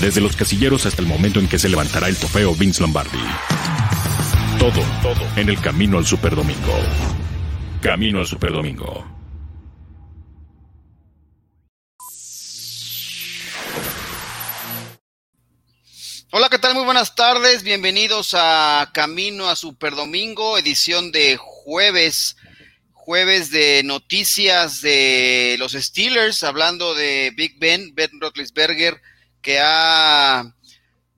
desde los casilleros hasta el momento en que se levantará el trofeo Vince Lombardi. Todo, todo en el camino al Superdomingo. Camino al Superdomingo. Hola, ¿qué tal? Muy buenas tardes. Bienvenidos a Camino a Superdomingo, edición de jueves jueves de noticias de los Steelers, hablando de Big Ben, Ben Roethlisberger, que ha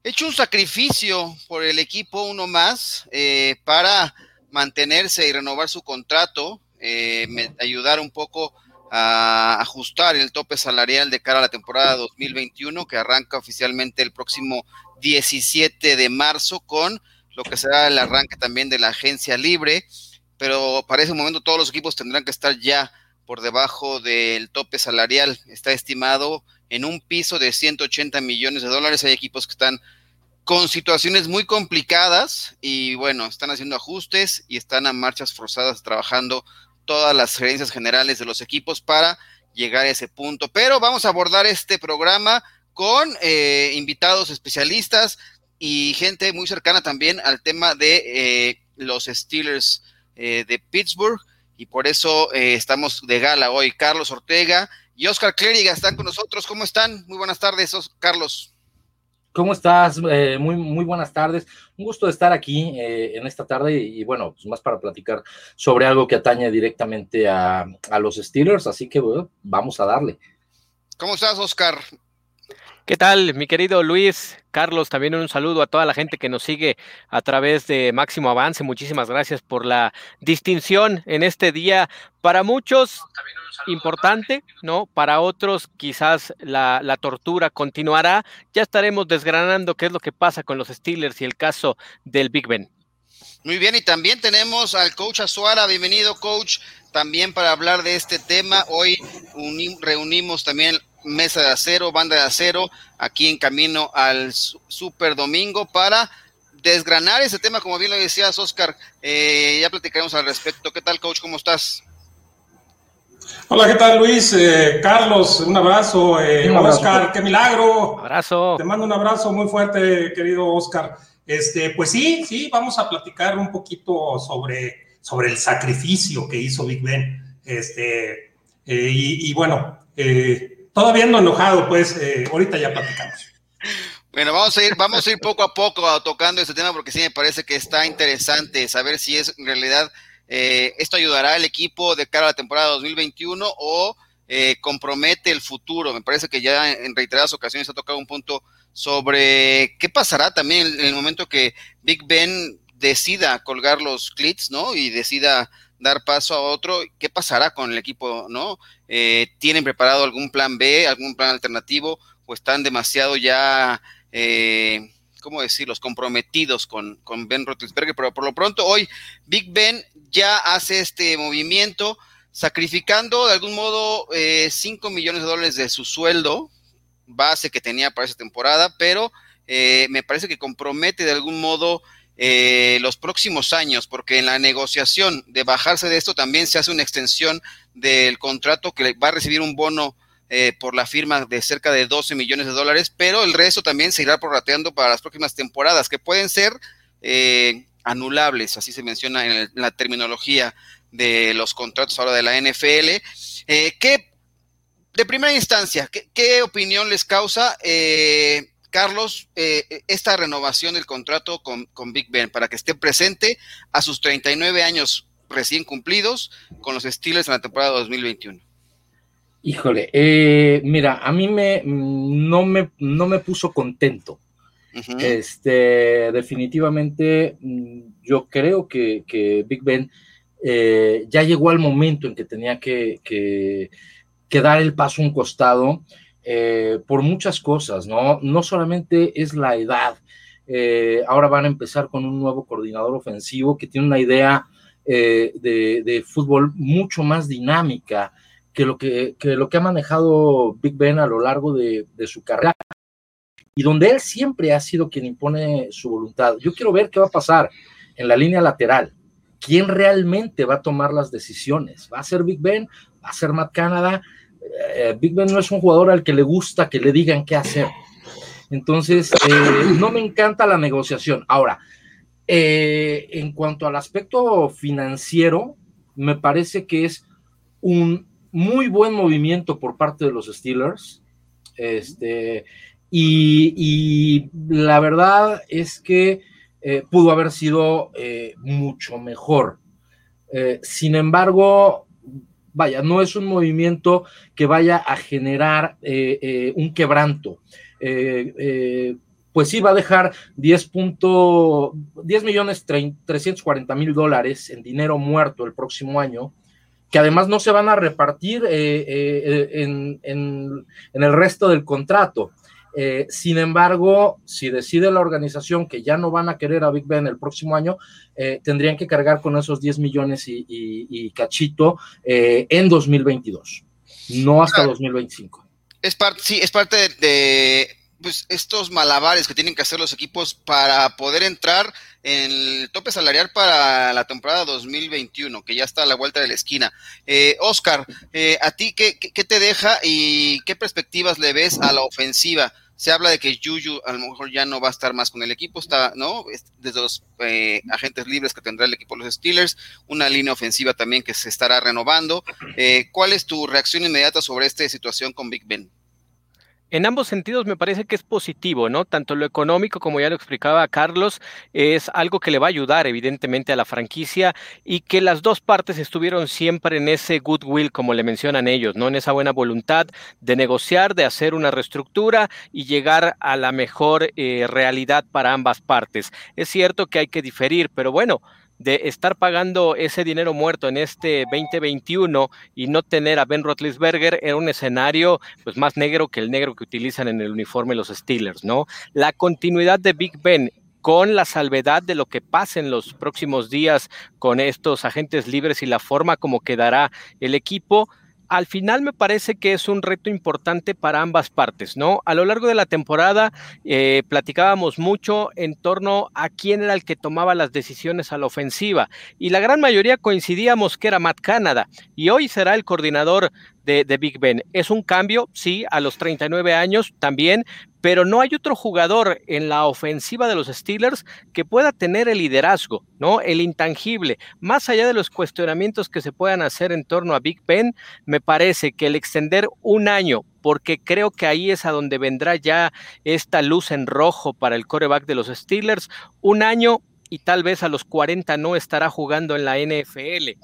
hecho un sacrificio por el equipo uno más eh, para mantenerse y renovar su contrato, eh, ayudar un poco a ajustar el tope salarial de cara a la temporada 2021 que arranca oficialmente el próximo 17 de marzo con lo que será el arranque también de la agencia libre pero para ese momento todos los equipos tendrán que estar ya por debajo del tope salarial. Está estimado en un piso de 180 millones de dólares. Hay equipos que están con situaciones muy complicadas y bueno, están haciendo ajustes y están a marchas forzadas trabajando todas las gerencias generales de los equipos para llegar a ese punto. Pero vamos a abordar este programa con eh, invitados especialistas y gente muy cercana también al tema de eh, los Steelers eh, de Pittsburgh y por eso eh, estamos de gala hoy. Carlos Ortega y Oscar Clériga están con nosotros. ¿Cómo están? Muy buenas tardes, Carlos. ¿Cómo estás? Eh, muy, muy buenas tardes. Un gusto de estar aquí en esta tarde y, bueno, pues más para platicar sobre algo que atañe directamente a, a los Steelers, así que bueno, vamos a darle. ¿Cómo estás, Oscar? ¿Qué tal, mi querido Luis? Carlos, también un saludo a toda la gente que nos sigue a través de Máximo Avance. Muchísimas gracias por la distinción en este día. Para muchos, importante, ¿no? Para otros, quizás la, tortura continuará. Ya estaremos desgranando qué es lo que pasa con los Steelers y el caso del Big Ben. Muy bien, y también tenemos al coach Azuara. Bienvenido, coach, también para hablar de este tema. Hoy reunimos también Mesa de Acero, Banda de Acero, aquí en camino al Super Domingo para desgranar ese tema, como bien lo decías, Oscar. Eh, ya platicaremos al respecto. ¿Qué tal, coach? ¿Cómo estás? Hola, ¿qué tal, Luis? Eh, Carlos, un abrazo. Eh, Oscar, qué milagro. Abrazo. Te mando un abrazo muy fuerte, querido Oscar. Este, pues sí, sí, vamos a platicar un poquito sobre, sobre el sacrificio que hizo Big Ben. Este, y, y, bueno, eh, todavía no enojado, pues eh, ahorita ya platicamos. Bueno, vamos a ir, vamos a ir poco a poco tocando este tema porque sí me parece que está interesante saber si es en realidad eh, esto ayudará al equipo de cara a la temporada 2021 o eh, compromete el futuro. Me parece que ya en reiteradas ocasiones ha tocado un punto sobre qué pasará también en el momento que Big Ben decida colgar los clits, ¿no? Y decida dar paso a otro, ¿qué pasará con el equipo, no? Eh, ¿Tienen preparado algún plan B, algún plan alternativo, o están demasiado ya, eh, ¿cómo decirlos?, comprometidos con, con Ben Roethlisberger? Pero por lo pronto, hoy Big Ben ya hace este movimiento, sacrificando de algún modo 5 eh, millones de dólares de su sueldo base que tenía para esa temporada, pero eh, me parece que compromete de algún modo eh, los próximos años, porque en la negociación de bajarse de esto también se hace una extensión del contrato que va a recibir un bono eh, por la firma de cerca de 12 millones de dólares, pero el resto también se irá prorrateando para las próximas temporadas, que pueden ser eh, anulables, así se menciona en, la terminología de los contratos ahora de la NFL. ¿qué, de primera instancia, ¿qué, qué opinión les causa? Carlos, eh, esta renovación del contrato con, Big Ben para que esté presente a sus 39 años recién cumplidos con los Steelers en la temporada 2021? Híjole, eh, mira, a mí me no, me no me puso contento. Este, definitivamente, mm, yo creo que, Big Ben eh, ya llegó al momento en que tenía que, que, que dar el paso a un costado eh, por muchas cosas, ¿no? No solamente es la edad. Eh, ahora van a empezar con un nuevo coordinador ofensivo que tiene una idea eh, de, fútbol mucho más dinámica que lo que, lo que ha manejado Big Ben a lo largo de, de su carrera y donde él siempre ha sido quien impone su voluntad. Yo quiero ver qué va a pasar en la línea lateral. ¿Quién realmente va a tomar las decisiones? ¿Va a ser Big Ben? ¿Va a ser Matt Canada? Eh, Big Ben no es un jugador al que le gusta que le digan qué hacer. Entonces, eh, no me encanta la negociación. Ahora, eh, en cuanto al aspecto financiero, me parece que es un muy buen movimiento por parte de los Steelers. Este, y, la verdad es que eh, pudo haber sido mucho mejor. sin embargo, vaya, no es un movimiento que vaya a generar un quebranto. Eh, eh, pues sí va a dejar 10, 10 millones 340 mil dólares en dinero muerto el próximo año, que además no se van a repartir eh, en, el resto del contrato. Sin embargo, si decide la organización que ya no van a querer a Big Ben el próximo año, tendrían que cargar con esos 10 millones y, cachito en 2022, no hasta 2025 es parte, sí, es parte de, pues, estos malabares que tienen que hacer los equipos para poder entrar en el tope salarial para la temporada 2021, que ya está a la vuelta de la esquina. Eh, Oscar, eh, ¿a ti qué, qué, te deja y qué perspectivas le ves a la ofensiva? Se habla de que Juju a lo mejor ya no va a estar más con el equipo, está, ¿no? Desde los eh, agentes libres que tendrá el equipo de los Steelers, una línea ofensiva también que se estará renovando. Eh, ¿Cuál es tu reacción inmediata sobre esta situación con Big Ben? En ambos sentidos me parece que es positivo, ¿no? Tanto lo económico, como ya lo explicaba Carlos, es algo que le va a ayudar evidentemente a la franquicia y que las dos partes estuvieron siempre en ese goodwill, como le mencionan ellos, ¿no? En esa buena voluntad de negociar, de hacer una reestructura y llegar a la mejor eh, realidad para ambas partes. Es cierto que hay que diferir, pero bueno, de estar pagando ese dinero muerto en este 2021 y no tener a Ben Roethlisberger era un escenario pues más negro que el negro que utilizan en el uniforme los Steelers, ¿no? La continuidad de Big Ben con la salvedad de lo que pase en los próximos días con estos agentes libres y la forma como quedará el equipo, al final me parece que es un reto importante para ambas partes, ¿no? A lo largo de la temporada eh, platicábamos mucho en torno a quién era el que tomaba las decisiones a la ofensiva y la gran mayoría coincidíamos que era Matt Canada y hoy será el coordinador de, Big Ben. Es un cambio, sí, a los 39 años también, pero no hay otro jugador en la ofensiva de los Steelers que pueda tener el liderazgo, ¿no? El intangible. Más allá de los cuestionamientos que se puedan hacer en torno a Big Ben, me parece que el extender un año, porque creo que ahí es a donde vendrá ya esta luz en rojo para el coreback de los Steelers, un año y tal vez a los 40 no estará jugando en la NFL.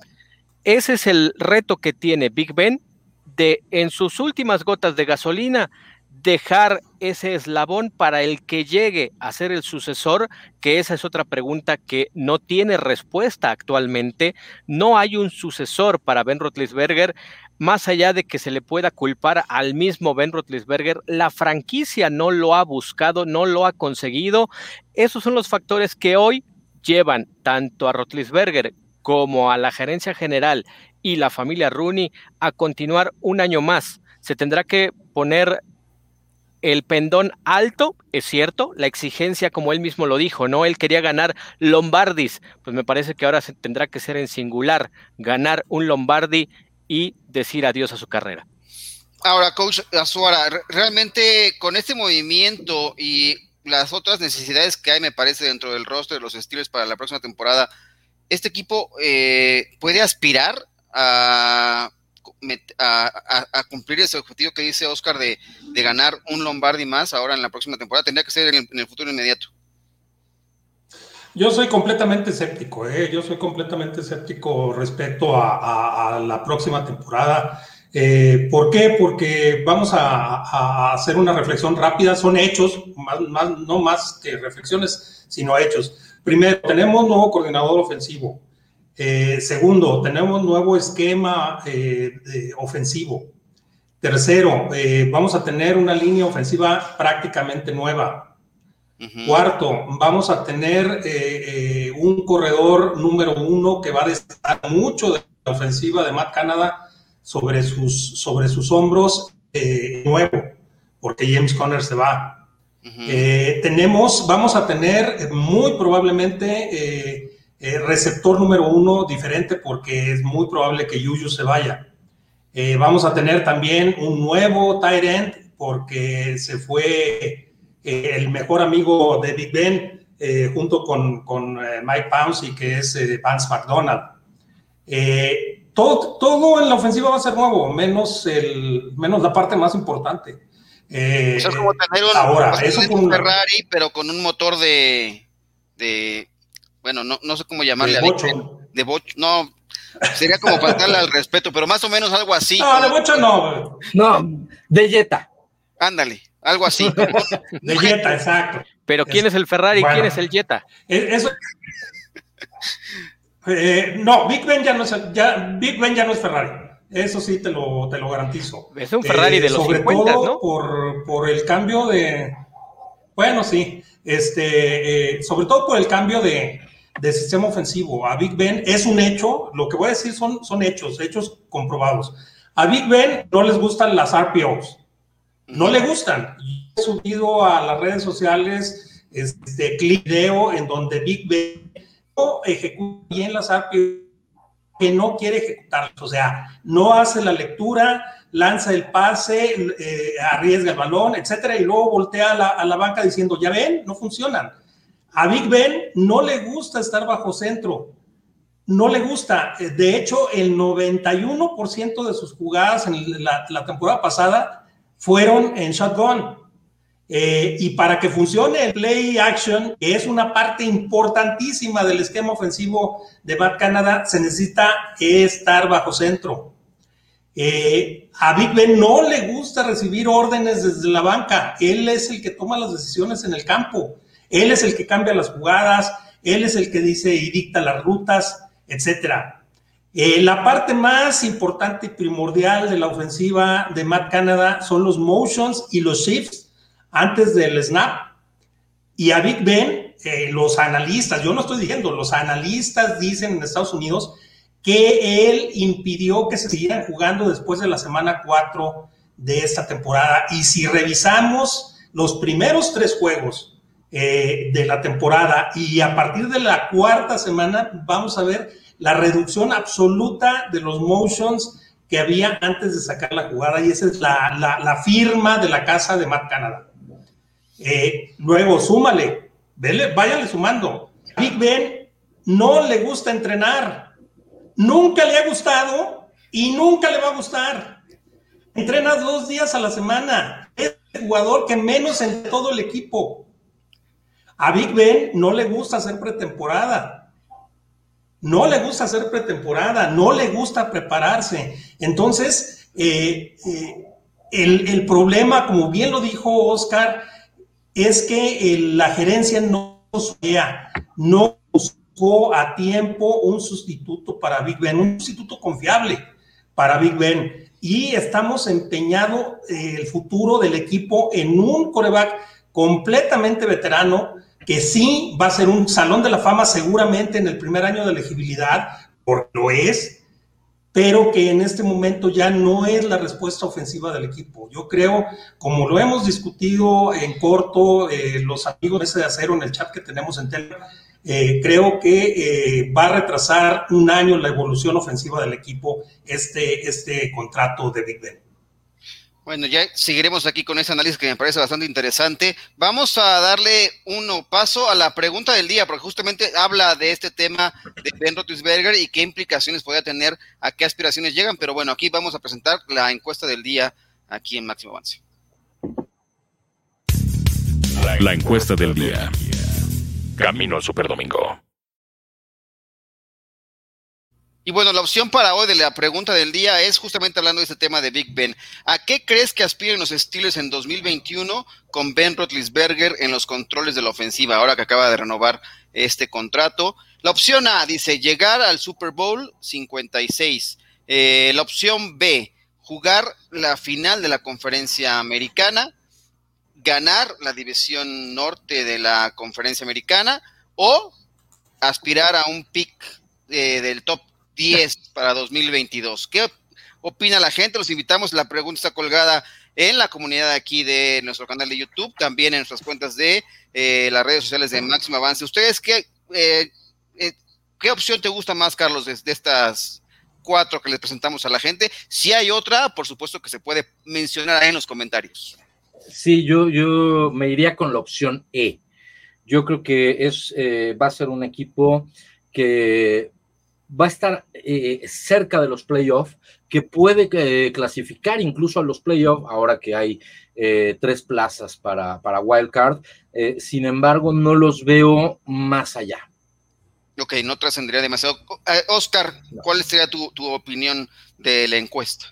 Ese es el reto que tiene Big Ben de en sus últimas gotas de gasolina dejar ese eslabón para el que llegue a ser el sucesor, que esa es otra pregunta que no tiene respuesta actualmente. No hay un sucesor para Ben Roethlisberger, más allá de que se le pueda culpar al mismo Ben Roethlisberger, la franquicia no lo ha buscado, no lo ha conseguido. Esos son los factores que hoy llevan tanto a Roethlisberger como a la gerencia general y la familia Rooney a continuar un año más. Se tendrá que poner el pendón alto, es cierto, la exigencia, como él mismo lo dijo, ¿no? Él quería ganar Lombardis, pues me parece que ahora se tendrá que ser en singular, ganar un Lombardi y decir adiós a su carrera. Ahora, coach Azuara, realmente con este movimiento y las otras necesidades que hay, me parece, dentro del roster de los Steelers para la próxima temporada, ¿este equipo eh, puede aspirar a a, cumplir ese objetivo que dice Oscar de, ganar un Lombardi más ahora en la próxima temporada? Tendría que ser en el, futuro inmediato. Yo soy completamente escéptico, ¿eh? yo soy completamente escéptico respecto a, la próxima temporada. Eh, ¿Por qué? Porque vamos a, hacer una reflexión rápida, son hechos, más, no más que reflexiones, sino hechos. Primero, tenemos nuevo coordinador ofensivo, eh, segundo, tenemos nuevo esquema eh, ofensivo. Tercero, eh, vamos a tener una línea ofensiva prácticamente nueva. Cuarto, vamos a tener un corredor número uno que va a destacar mucho de la ofensiva de Matt Canada sobre sus, sobre sus hombros nuevo, porque James Conner se va. tenemos, vamos a tener muy probablemente eh, receptor número uno diferente porque es muy probable que Yuyu se vaya. Eh, vamos a tener también un nuevo tight end porque se fue eh, el mejor amigo de Big Ben, junto con, con Mike Pouncey, que es Vance McDonald. todo, todo en la ofensiva va a ser nuevo, menos, el, menos la parte más importante. eso es como tener un, ahora, eso Ferrari, pero con un motor de, de bueno, no, no sé cómo llamarle. De bocho. De bocho, no, Sería como faltarle al respeto, pero más o menos algo así. No, de mucho no. No, de Jetta. Ándale, algo así. de Jetta, exacto. Pero ¿quién es, el Ferrari y quién es el Jetta? E, eso. Eh, no, Big Ben ya no es, ya, Big Ben ya no es Ferrari. Eso sí te lo, te lo garantizo. Es un Ferrari de los sobre 50, todo ¿no? por, por el cambio de. Bueno, sí. Este, eh, sobre todo por el cambio de, de sistema ofensivo. A Big Ben es un hecho, lo que voy a decir son, son hechos, hechos comprobados. A Big Ben no les gustan las RPOs, no le gustan. He subido a las redes sociales este video en donde Big Ben no ejecuta bien las RPOs que no quiere ejecutarlas, o sea, no hace la lectura, lanza el pase, eh, arriesga el balón, etcétera, y luego voltea a la, a la banca diciendo, ya ven, no funcionan a Big Ben no le gusta estar bajo centro, no le gusta. De hecho, el 91% de sus jugadas en la, temporada pasada fueron en shotgun. Eh, y para que funcione el play action, que es una parte importantísima del esquema ofensivo de Bad Canada, se necesita estar bajo centro. Eh, a Big Ben no le gusta recibir órdenes desde la banca, él es el que toma las decisiones en el campo. Él es el que cambia las jugadas, él es el que dice y dicta las rutas, etcétera. Eh, la parte más importante y primordial de la ofensiva de Matt Canada son los motions y los shifts antes del snap. Y a Big Ben, eh, los analistas, yo no estoy diciendo, los analistas dicen en Estados Unidos que él impidió que se siguieran jugando después de la semana 4 de esta temporada. Y si revisamos los primeros tres juegos eh, de la temporada y a partir de la cuarta semana vamos a ver la reducción absoluta de los motions que había antes de sacar la jugada y esa es la, firma de la casa de Matt Canada. Eh, luego, súmale, vele, váyale sumando. Big Ben no le gusta entrenar, nunca le ha gustado y nunca le va a gustar. Entrena dos días a la semana. Es el jugador que menos en todo el equipo. A Big Ben no le gusta hacer pretemporada. No le gusta hacer pretemporada, no le gusta prepararse. Entonces, eh, eh, el, problema, como bien lo dijo Oscar, es que la gerencia no no buscó a tiempo un sustituto para Big Ben, un sustituto confiable para Big Ben. Y estamos empeñados eh, el futuro del equipo en un coreback completamente veterano, que sí va a ser un salón de la fama seguramente en el primer año de elegibilidad, porque lo es, pero que en este momento ya no es la respuesta ofensiva del equipo. Yo creo, como lo hemos discutido en corto, eh, los amigos de ese de acero en el chat que tenemos en Telegram, eh, creo que eh, va a retrasar un año la evolución ofensiva del equipo este, este contrato de Big Ben. Bueno, ya seguiremos aquí con ese análisis que me parece bastante interesante. Vamos a darle un paso a la pregunta del día, porque justamente habla de este tema de Ben Roethlisberger y qué implicaciones podría tener, a qué aspiraciones llegan. Pero bueno, aquí vamos a presentar la encuesta del día aquí en Máximo Avance. La encuesta del día. Camino al Superdomingo. Y bueno, la opción para hoy de la pregunta del día es justamente hablando de este tema de Big Ben. ¿A qué crees que aspiren los Steelers en 2021 con Ben Roethlisberger en los controles de la ofensiva, ahora que acaba de renovar este contrato? La opción A dice llegar al Super Bowl 56. Eh, la opción B, jugar la final de la conferencia americana, ganar la división norte de la conferencia americana o aspirar a un pick eh, del top 10 para 2022. ¿Qué opina la gente? Los invitamos. La pregunta está colgada en la comunidad aquí de nuestro canal de YouTube, también en nuestras cuentas de eh, las redes sociales de Máximo Avance. ¿Ustedes qué, eh, eh, qué opción te gusta más, Carlos, de, estas cuatro que les presentamos a la gente? Si hay otra, por supuesto que se puede mencionar ahí en los comentarios. Sí, yo, yo me iría con la opción E. Yo creo que es, va a ser un equipo que va a estar eh, cerca de los playoffs, que puede eh, clasificar incluso a los playoffs, ahora que hay tres plazas para, para Wildcard. sin embargo, no los veo más allá. Ok, no trascendería demasiado. Oscar, ¿cuál sería tu, tu opinión de la encuesta?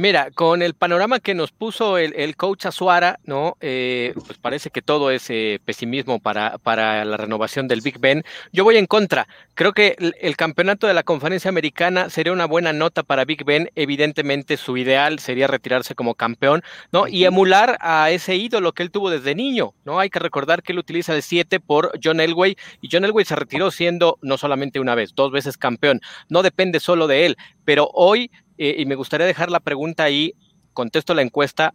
Mira, con el panorama que nos puso el, coach Azuara, ¿no? Eh, pues parece que todo es eh, pesimismo para, para la renovación del Big Ben. Yo voy en contra. Creo que el, campeonato de la conferencia americana sería una buena nota para Big Ben. Evidentemente, su ideal sería retirarse como campeón, ¿no? Y emular a ese ídolo que él tuvo desde niño, ¿no? Hay que recordar que él utiliza el 7 por John Elway y John Elway se retiró siendo no solamente una vez, dos veces campeón. No depende solo de él, pero hoy y me gustaría dejar la pregunta ahí, contesto la encuesta,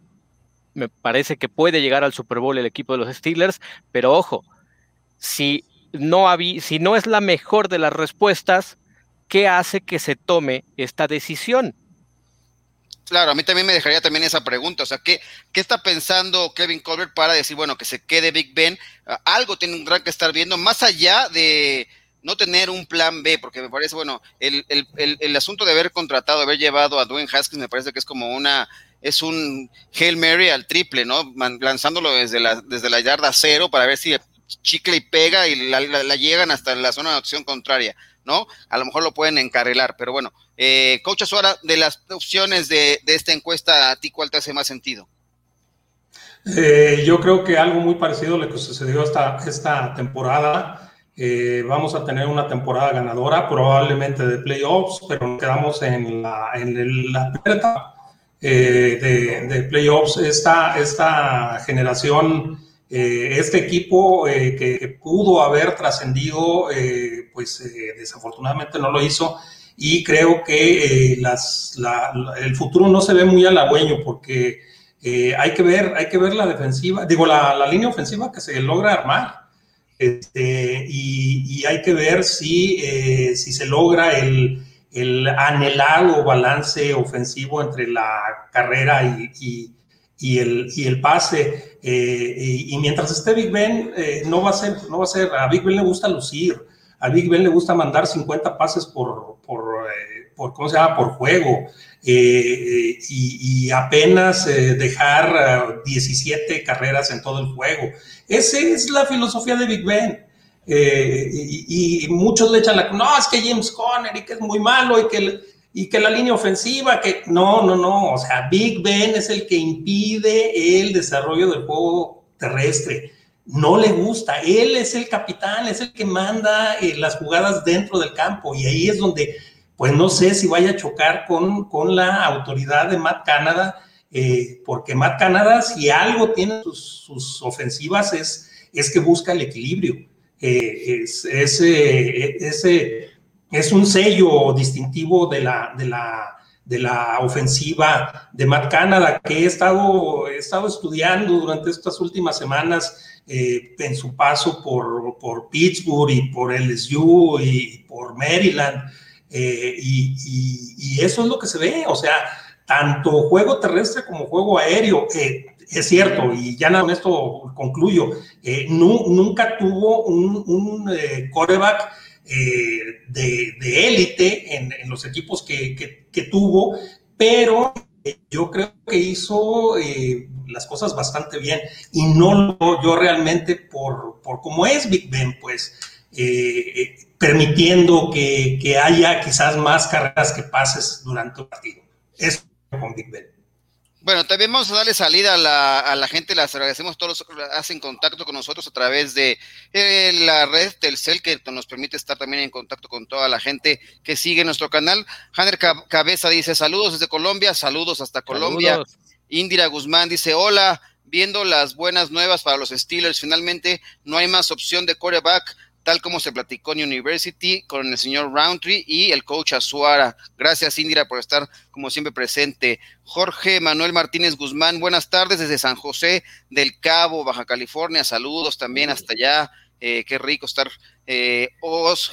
me parece que puede llegar al Super Bowl el equipo de los Steelers, pero ojo, si no, si no es la mejor de las respuestas, ¿qué hace que se tome esta decisión? Claro, a mí también me dejaría también esa pregunta, o sea, ¿qué, está pensando Kevin Colbert para decir, bueno, que se quede Big Ben? Algo tiene que estar viendo, más allá de, no tener un plan B, porque me parece, bueno, el, el, el, asunto de haber contratado, haber llevado a Dwayne Haskins, me parece que es como una, es un Hail Mary al triple, ¿no? lanzándolo desde la, desde la yarda cero para ver si chicle y pega y la, llegan hasta la zona de acción contraria, ¿no? A lo mejor lo pueden encarrilar, pero bueno, eh, Coach Azuara, de las opciones de, de, esta encuesta, ¿a ti cuál te hace más sentido? Eh, yo creo que algo muy parecido a lo que sucedió esta, esta temporada eh, vamos a tener una temporada ganadora, probablemente de playoffs, pero quedamos en la, en la etapa eh, de, playoffs. Esta, esta generación, eh, este equipo que, pudo haber trascendido, pues desafortunadamente no lo hizo. Y creo que las, el futuro no se ve muy halagüeño porque hay, que ver, hay que ver la defensiva, digo, la, la línea ofensiva que se logra armar. Este, y, hay que ver si, eh, si se logra el, el, anhelado balance ofensivo entre la carrera y, y, el, y el, pase. Eh, y, mientras esté Big Ben, eh, no, va a ser, no va a ser, a Big Ben le gusta lucir, a Big Ben le gusta mandar 50 pases por, por, por ¿cómo se llama?, por juego. y, apenas dejar 17 carreras en todo el juego. Esa es la filosofía de Big Ben. Eh, y, muchos le echan la... No, es que James Conner y que es muy malo y que, y que la línea ofensiva, que... No, no, no. O sea, Big Ben es el que impide el desarrollo del juego terrestre. No le gusta. Él es el capitán, es el que manda eh, las jugadas dentro del campo. Y ahí es donde, pues no sé si vaya a chocar con, con la autoridad de Matt Canada eh, porque Matt Canada, si algo tiene sus, ofensivas, es, es, que busca el equilibrio. Eh, es, es, un sello distintivo de la, de la, de la ofensiva de Matt Canada, que he estado, he estado estudiando durante estas últimas semanas eh, en su paso por, por, Pittsburgh y por LSU y por Maryland. y, y, eso es lo que se ve, o sea, tanto juego terrestre como juego aéreo. Eh, es cierto, y ya con esto concluyo, eh, nunca tuvo un, un eh, coreback de élite en, los equipos que, tuvo, pero yo creo que hizo las cosas bastante bien y no yo realmente por, por cómo es Big Ben, pues permitiendo que, que, haya quizás más carreras que pases durante el partido. Es bueno, también vamos a darle salida a la, gente, les agradecemos todos los que hacen contacto con nosotros a través de eh, la red Telcel, que nos permite estar también en contacto con toda la gente que sigue nuestro canal. Hanner Cabeza dice saludos desde Colombia, saludos hasta Colombia. Indira Guzmán dice hola, viendo las buenas nuevas para los Steelers, finalmente no hay más opción de coreback tal como se platicó en University con el señor Roundtree y el coach Azuara. Gracias, Indira, por estar como siempre presente. Jorge Manuel Martínez Guzmán, buenas tardes desde San José del Cabo, Baja California. Saludos también hasta allá. Eh, qué rico estar. Eh,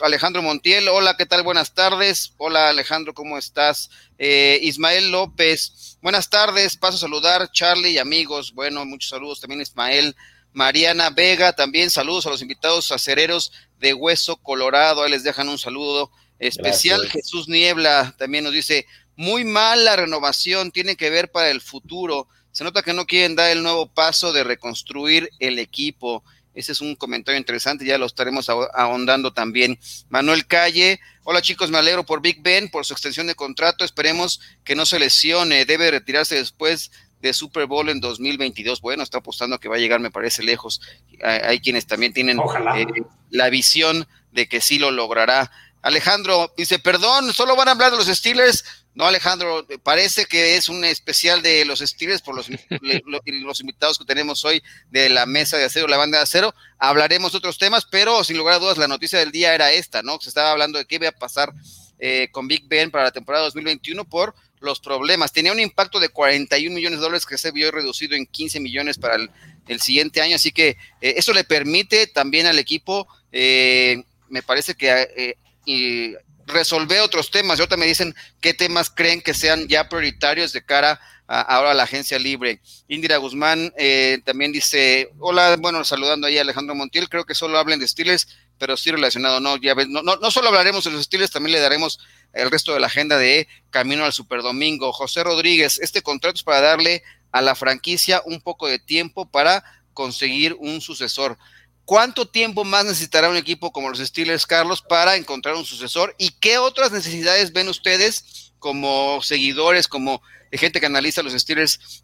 Alejandro Montiel, hola, ¿qué tal? Buenas tardes. Hola Alejandro, ¿cómo estás? Eh, Ismael López, buenas tardes. Paso a saludar, Charlie y amigos. Bueno, muchos saludos también, Ismael. Mariana Vega, también saludos a los invitados acereros de Hueso Colorado. Ahí les dejan un saludo especial. Jesús Niebla también nos dice, muy mal la renovación, tiene que ver para el futuro. Se nota que no quieren dar el nuevo paso de reconstruir el equipo. Ese es un comentario interesante, ya lo estaremos ahondando también. Manuel Calle, hola chicos, me alegro por Big Ben, por su extensión de contrato, esperemos que no se lesione, debe retirarse después de Super Bowl en 2022. Bueno, está apostando que va a llegar, me parece lejos. Hay, quienes también tienen eh, la visión de que sí lo logrará. Alejandro dice, perdón, solo van a hablar de los Steelers. No, Alejandro, parece que es un especial de los Steelers por los, los invitados que tenemos hoy de la mesa de acero, la banda de acero. Hablaremos de otros temas, pero sin lugar a dudas la noticia del día era esta, ¿no? Se estaba hablando de qué iba a pasar eh, con Big Ben para la temporada 2021 por los problemas. Tenía un impacto de 41 millones de dólares que se vio reducido en 15 millones para el, siguiente año, así que eh, eso le permite también al equipo, eh, me parece que y resolver otros temas. Y ahorita me dicen qué temas creen que sean ya prioritarios de cara a, ahora a la agencia libre. Indira Guzmán eh, también dice, hola, bueno, saludando ahí a Alejandro Montiel, creo que solo hablen de estiles, pero sí relacionado, no, ya ves, no, no, solo hablaremos de los estiles, también le daremos el resto de la agenda de Camino al Superdomingo. José Rodríguez, este contrato es para darle a la franquicia un poco de tiempo para conseguir un sucesor. ¿Cuánto tiempo más necesitará un equipo como los Steelers, Carlos, para encontrar un sucesor? ¿Y qué otras necesidades ven ustedes como seguidores, como gente que analiza los Steelers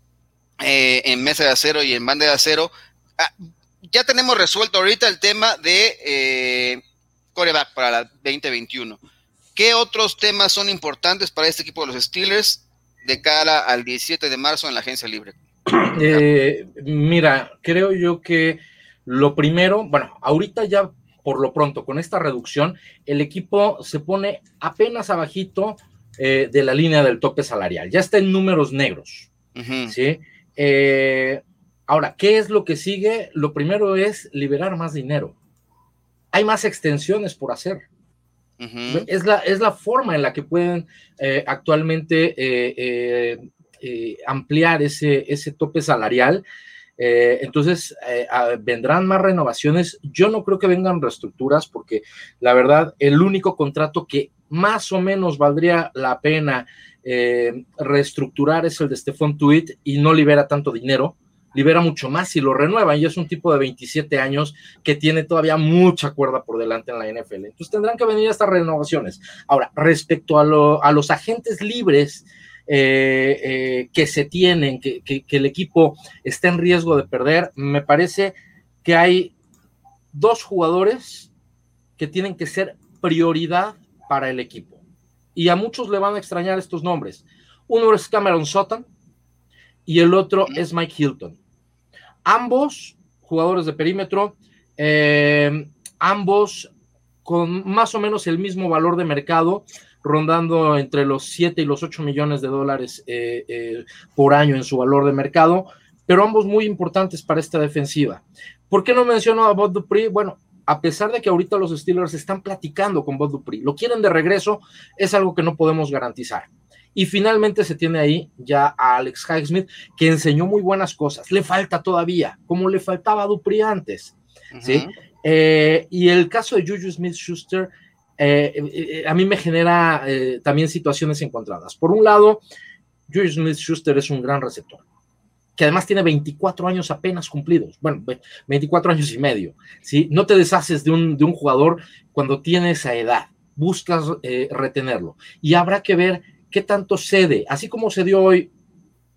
eh, en mesa de acero y en banda de acero? Ah, ya tenemos resuelto ahorita el tema de eh, coreback para la 2021. ¿Qué otros temas son importantes para este equipo de los Steelers de cara al 17 de marzo en la agencia libre? Eh, mira, creo yo que lo primero, bueno, ahorita ya por lo pronto con esta reducción, el equipo se pone apenas abajito eh, de la línea del tope salarial, ya está en números negros, ¿sí? Eh, ahora, ¿qué es lo que sigue? Lo primero es liberar más dinero. Hay más extensiones por hacer. Es, la, es la forma en la que pueden eh, actualmente ampliar ese, ese tope salarial eh, entonces, eh, vendrán más renovaciones. Yo no creo que vengan reestructuras porque la verdad, el único contrato que más o menos valdría la pena eh, reestructurar es el de Stephon Tweet y no libera tanto dinero. Libera mucho más si lo renuevan y es un tipo de 27 años que tiene todavía mucha cuerda por delante en la NFL. Entonces tendrán que venir estas renovaciones. Ahora, respecto a, los agentes libres, eh, eh, que se tienen, que, el equipo está en riesgo de perder, me parece que hay dos jugadores que tienen que ser prioridad para el equipo. Y a muchos le van a extrañar estos nombres. Uno es Cameron Sutton y el otro es Mike Hilton. Ambos jugadores de perímetro, eh, ambos con más o menos el mismo valor de mercado, rondando entre los 7 y los 8 millones de dólares eh, eh, por año en su valor de mercado, pero ambos muy importantes para esta defensiva. ¿Por qué no menciono a Bob Dupree? Bueno, a pesar de que ahorita los Steelers están platicando con Bob Dupree, lo quieren de regreso, es algo que no podemos garantizar. Y finalmente se tiene ahí ya a Alex Highsmith, que enseñó muy buenas cosas. Le falta todavía, como le faltaba a Dupree antes. ¿sí? Eh, y el caso de Juju Smith Schuster, eh, eh, a mí me genera también situaciones encontradas. Por un lado, Julius Smith Schuster es un gran receptor, que además tiene 24 años apenas cumplidos, bueno, 24 años y medio. ¿sí? No te deshaces de un, de un jugador cuando tiene esa edad, buscas retenerlo. Y habrá que ver qué tanto cede, así como cedió hoy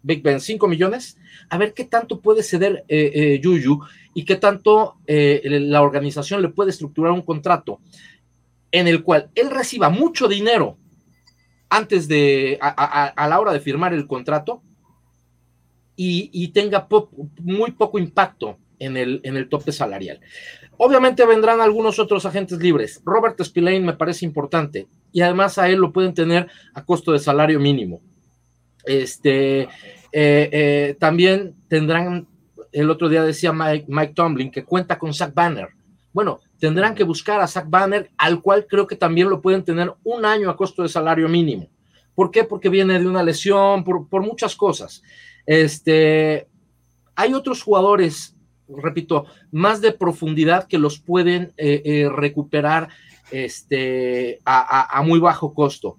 Big Ben 5 millones, a ver qué tanto puede ceder eh, Juju y qué tanto la organización le puede estructurar un contrato en el cual él reciba mucho dinero antes de, a, la hora de firmar el contrato y, tenga muy poco impacto en el, en el tope salarial. Obviamente vendrán algunos otros agentes libres. Robert Spillane me parece importante y además a él lo pueden tener a costo de salario mínimo. Este, eh, eh, también tendrán, el otro día decía Mike, Mike Tomlin que cuenta con Zach Banner Bueno, tendrán que buscar a Zach Banner, al cual creo que también lo pueden tener un año a costo de salario mínimo. ¿Por qué? Porque viene de una lesión, por, muchas cosas. Este, hay otros jugadores, repito, más de profundidad que los pueden eh, recuperar este, a muy bajo costo.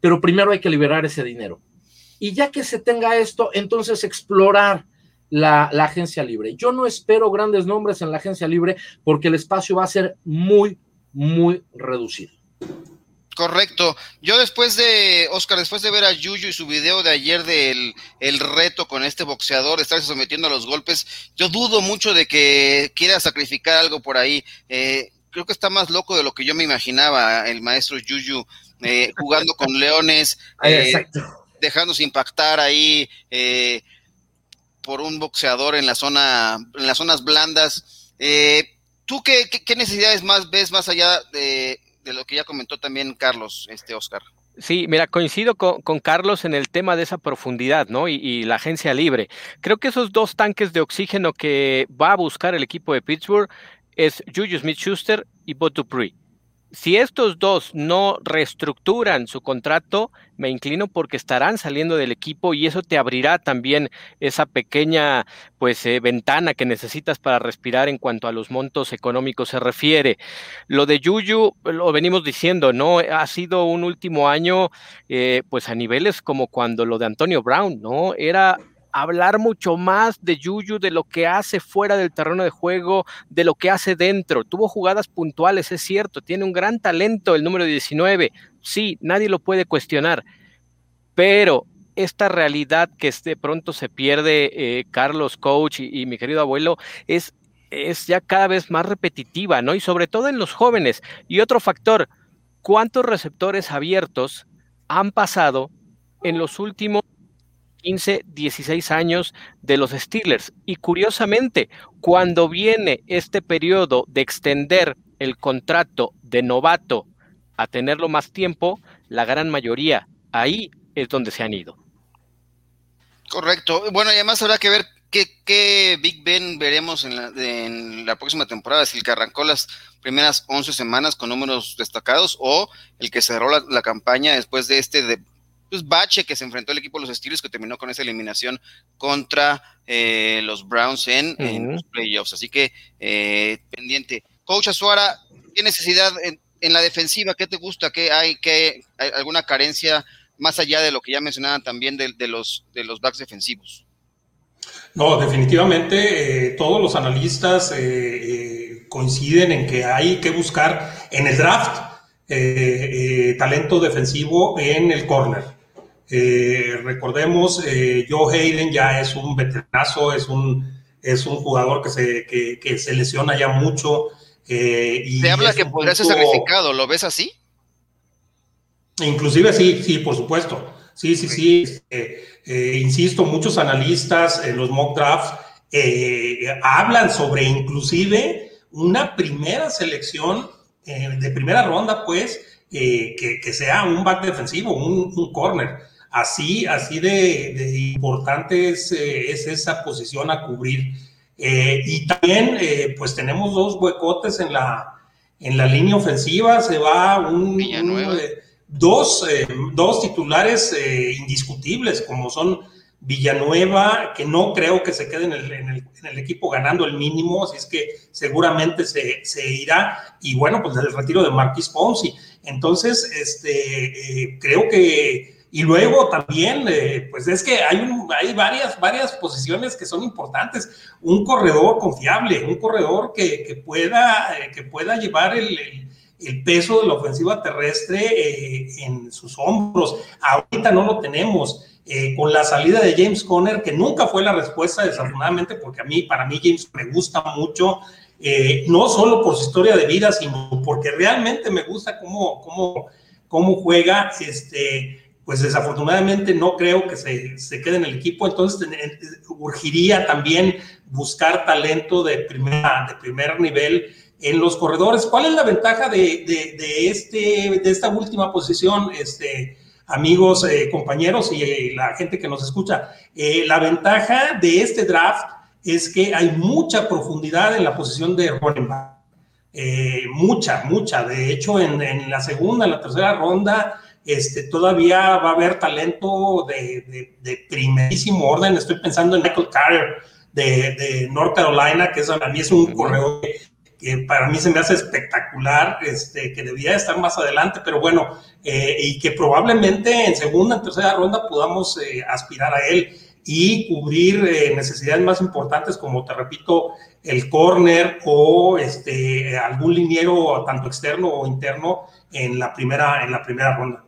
Pero primero hay que liberar ese dinero. Y ya que se tenga esto, entonces explorar la, agencia libre. Yo no espero grandes nombres en la agencia libre porque el espacio va a ser muy, muy reducido. Correcto. Yo después de, Oscar, después de ver a Yuyu y su video de ayer del el reto con este boxeador, estarse sometiendo a los golpes, yo dudo mucho de que quiera sacrificar algo por ahí. Eh, creo que está más loco de lo que yo me imaginaba el maestro Yuyu eh, jugando con leones, eh, dejándose impactar ahí por un boxeador en la zona, en las zonas blandas. Eh, ¿Tú qué, necesidades más ves más allá de, lo que ya comentó también Carlos, este Oscar? Sí, mira, coincido con, Carlos en el tema de esa profundidad, ¿no? Y, la agencia libre. Creo que esos dos tanques de oxígeno que va a buscar el equipo de Pittsburgh es Juju Smith-Schuster y Bob Dupree si estos dos no reestructuran su contrato, me inclino porque estarán saliendo del equipo y eso te abrirá también esa pequeña pues eh, ventana que necesitas para respirar en cuanto a los montos económicos se refiere. Lo de Yuyu lo venimos diciendo, no ha sido un último año eh, pues a niveles como cuando lo de Antonio Brown, no era hablar mucho más de Yuyu, de lo que hace fuera del terreno de juego, de lo que hace dentro. Tuvo jugadas puntuales, es cierto, tiene un gran talento el número 19, sí, nadie lo puede cuestionar, pero esta realidad que de pronto se pierde eh, Carlos, coach y, mi querido abuelo, es, es ya cada vez más repetitiva, ¿no? Y sobre todo en los jóvenes. Y otro factor, ¿cuántos receptores abiertos han pasado en los últimos 15, 16 años de los Steelers. Y curiosamente, cuando viene este periodo de extender el contrato de novato a tenerlo más tiempo, la gran mayoría ahí es donde se han ido. Correcto. Bueno, y además habrá que ver qué, Big Ben veremos en la, en la, próxima temporada, si el que arrancó las primeras 11 semanas con números destacados o el que cerró la, la campaña después de este de, pues, bache que se enfrentó el equipo de los Steelers que terminó con esa eliminación contra eh, los Browns en, los playoffs. Así que eh, pendiente. Coach Azuara, ¿qué necesidad en, la defensiva? ¿Qué te gusta? ¿Qué hay? ¿Qué hay alguna carencia más allá de lo que ya mencionaban también de, los, de los backs defensivos? No, definitivamente eh, todos los analistas coinciden en que hay que buscar en el draft talento defensivo en el corner. Eh, recordemos, eh, Joe Hayden ya es un veteranazo, es un, es un jugador que se, que, se lesiona ya mucho. Eh, y se habla que podría ser sacrificado, ¿lo ves así? Inclusive sí, sí, por supuesto. Sí, sí, sí. Este, insisto, muchos analistas en los mock drafts hablan sobre inclusive una primera selección de primera ronda, pues, que, sea un back defensivo, un, un corner. Así, así de, importante es, eh, es, esa posición a cubrir. Eh, y también, eh, pues tenemos dos huecotes en la, en la línea ofensiva. Se va un, dos, dos titulares indiscutibles, como son Villanueva, que no creo que se quede en el, en el, equipo ganando el mínimo, así es que seguramente se, se, irá. Y bueno, pues el retiro de Marquis Ponzi. Entonces, este, creo que y luego también, eh, pues es que hay, hay varias, varias posiciones que son importantes. Un corredor confiable, un corredor que, pueda, eh, que pueda llevar el, peso de la ofensiva terrestre eh, en sus hombros. Ahorita no lo tenemos. con la salida de James Conner, que nunca fue la respuesta, desafortunadamente, porque a mí, para mí, James me gusta mucho. no solo por su historia de vida, sino porque realmente me gusta cómo, cómo, cómo juega. Este, pues desafortunadamente no creo que se, quede en el equipo, entonces urgiría también buscar talento de, primera, de primer nivel en los corredores. ¿Cuál es la ventaja de, este, de esta última posición, este, amigos, eh, compañeros y eh, la gente que nos escucha? Eh, la ventaja de este draft es que hay mucha profundidad en la posición de running mucha, mucha. De hecho, en, la segunda, en la tercera ronda, este, todavía va a haber talento de, primerísimo orden. Estoy pensando en Michael Carter de, North Carolina, que para mí es un correo que para mí se me hace espectacular, este, que debía estar más adelante, pero bueno, eh, y que probablemente en segunda, en tercera ronda podamos eh, aspirar a él y cubrir eh, necesidades más importantes como, te repito, el corner o este, algún liniero tanto externo o interno en la primera, en la primera ronda.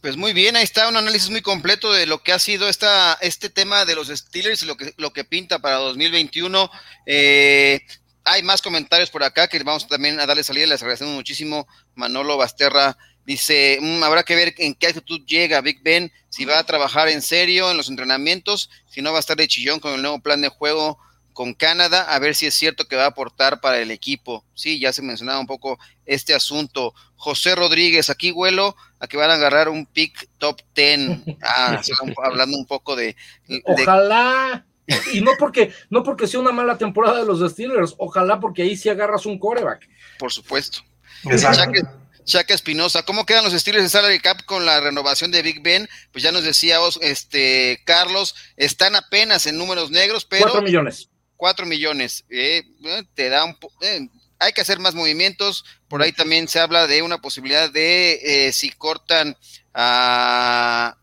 Pues muy bien, ahí está un análisis muy completo de lo que ha sido esta, este tema de los Steelers y lo que, lo que pinta para 2021. Eh, hay más comentarios por acá que vamos también a darle salida, les agradecemos muchísimo. Manolo Basterra dice, mm, habrá que ver en qué actitud llega Big Ben, si va a trabajar en serio en los entrenamientos, si no va a estar de chillón con el nuevo plan de juego con Canadá, a ver si es cierto que va a aportar para el equipo. Sí, ya se mencionaba un poco este asunto. José Rodríguez, aquí vuelo a que van a agarrar un pick top 10. Ah, hablando un poco de... Ojalá. Y no porque, no porque sea una mala temporada de los Steelers, ojalá porque ahí sí agarras un coreback. Por supuesto. Chaca Espinosa, ¿cómo quedan los Steelers de salary cap con la renovación de Big Ben? Pues ya nos decía este Carlos, están apenas en números negros, pero... Cuatro millones. Cuatro millones. Eh, eh, te da un... Eh, hay que hacer más movimientos. Por ahí también se habla de una posibilidad de si cortan a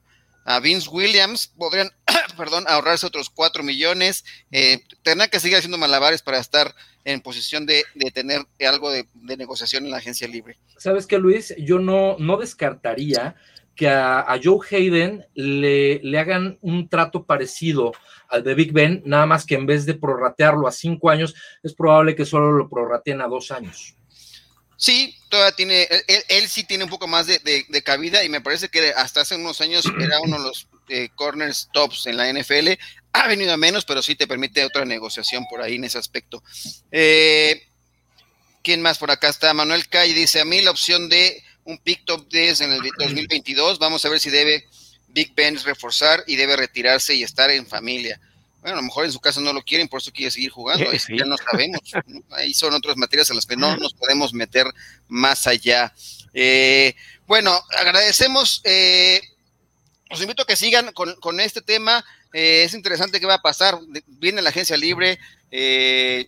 a Vince Williams, podrían, perdón, ahorrarse otros 4 millones, eh, tendrán que seguir haciendo malabares para estar en posición de, tener algo de, negociación en la agencia libre. ¿Sabes qué, Luis? Yo no, no descartaría que a, Joe Hayden le, le, hagan un trato parecido al de Big Ben, nada más que en vez de prorratearlo a cinco años, es probable que solo lo prorrateen a dos años. Sí, todavía tiene, él, sí tiene un poco más de, cabida y me parece que hasta hace unos años era uno de los eh, corners tops en la NFL. Ha venido a menos, pero sí te permite otra negociación por ahí en ese aspecto. Eh, ¿Quién más por acá está? Manuel Calle dice, a mí la opción de un pick top 10 en el 2022, vamos a ver si debe Big Ben reforzar y debe retirarse y estar en familia. Bueno, a lo mejor en su caso no lo quieren, por eso quiere seguir jugando, ya no sabemos. Ahí son otras materias a las que no nos podemos meter más allá. Eh, bueno, agradecemos, eh, los invito a que sigan con, este tema. Eh, es interesante qué va a pasar. Viene la agencia libre,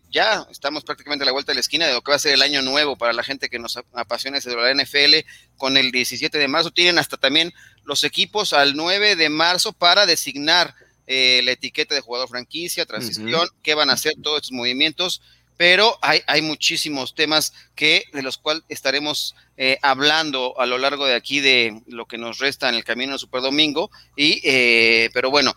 ya estamos prácticamente a la vuelta de la esquina de lo que va a ser el año nuevo para la gente que nos apasiona ese de la NFL. Con el 17 de marzo tienen hasta también los equipos al 9 de marzo para designar eh, la etiqueta de jugador franquicia, transición, qué van a hacer todos estos movimientos, pero hay, hay muchísimos temas que, de los cuales estaremos eh, hablando a lo largo de aquí de lo que nos resta en el camino del Super Domingo, y, eh, pero bueno,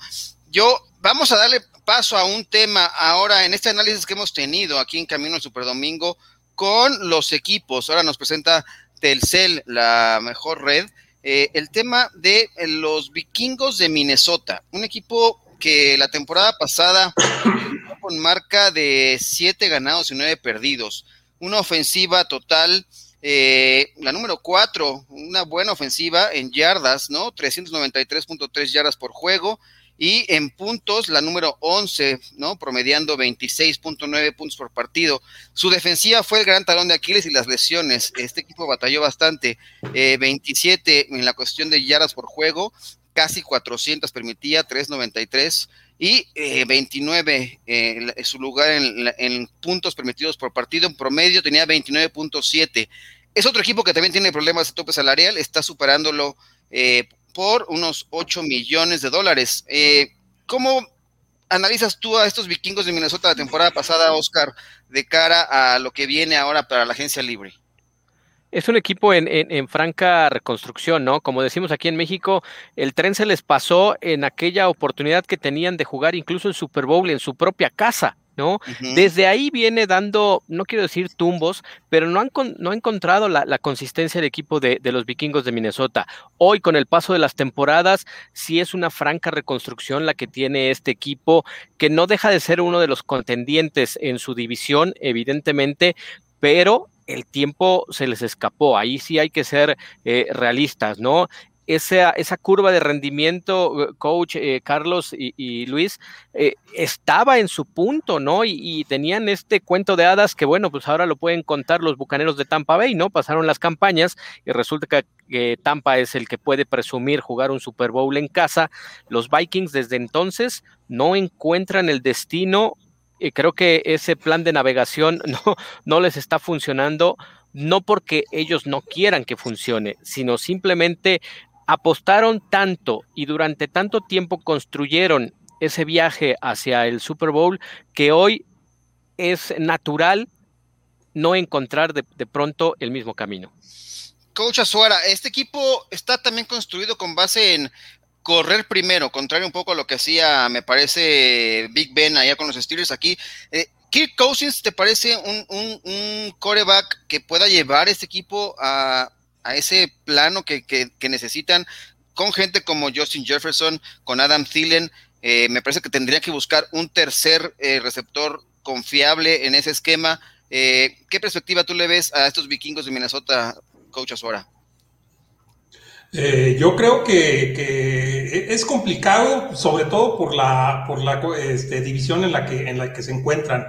yo vamos a darle paso a un tema ahora en este análisis que hemos tenido aquí en Camino al Super Domingo con los equipos. Ahora nos presenta Telcel, la mejor red, eh, el tema de eh, los vikingos de Minnesota, un equipo que la temporada pasada con marca de siete ganados y nueve perdidos, una ofensiva total, eh, la número cuatro, una buena ofensiva en yardas, ¿no? 393.3 yardas por juego, y en puntos la número 11, ¿no? Promediando 26.9 puntos por partido. Su defensiva fue el gran talón de Aquiles y las lesiones. Este equipo batalló bastante. 27 eh, en la cuestión de yardas por juego, casi 400 permitía, 393 y 29 eh, en su lugar en, puntos permitidos por partido. En promedio tenía 29.7. Es otro equipo que también tiene problemas de tope salarial, está superándolo eh, por unos 8 millones de dólares. Eh, ¿Cómo analizas tú a estos vikingos de Minnesota la temporada pasada, Oscar, de cara a lo que viene ahora para la agencia libre? Es un equipo en, en, franca reconstrucción, ¿no? Como decimos aquí en México, el tren se les pasó en aquella oportunidad que tenían de jugar incluso el Super Bowl en su propia casa. ¿No? Desde ahí viene dando, no quiero decir tumbos, pero no han, no ha encontrado la, consistencia del equipo de, los vikingos de Minnesota. Hoy, con el paso de las temporadas, sí es una franca reconstrucción la que tiene este equipo, que no deja de ser uno de los contendientes en su división, evidentemente, pero el tiempo se les escapó. Ahí sí hay que ser eh, realistas, ¿no? Esa, esa curva de rendimiento, eh, coach eh, Carlos y, Luis, eh, estaba en su punto, ¿no? Y, tenían este cuento de hadas que, bueno, pues ahora lo pueden contar los bucaneros de Tampa Bay, ¿no? Pasaron las campañas y resulta que Tampa es el que puede presumir jugar un Super Bowl en casa. Los Vikings desde entonces no encuentran el destino. y creo que ese plan de navegación no, no les está funcionando no porque ellos no quieran que funcione, sino simplemente apostaron tanto y durante tanto tiempo construyeron ese viaje hacia el Super Bowl que hoy es natural no encontrar de, pronto el mismo camino. Coach Azuara, este equipo está también construido con base en correr primero, contrario un poco a lo que hacía, me parece, Big Ben allá con los Steelers aquí. Eh, Kirk Cousins, ¿te parece un, un, un coreback que pueda llevar este equipo a, a ese plano que, que, necesitan con gente como Justin Jefferson, con Adam Thielen? Eh, me parece que tendría que buscar un tercer eh, receptor confiable en ese esquema. Eh, ¿Qué perspectiva tú le ves a estos vikingos de Minnesota, Coach Azora? yo creo que, es complicado, sobre todo por la, por la este, división en la, que, en la que se encuentran.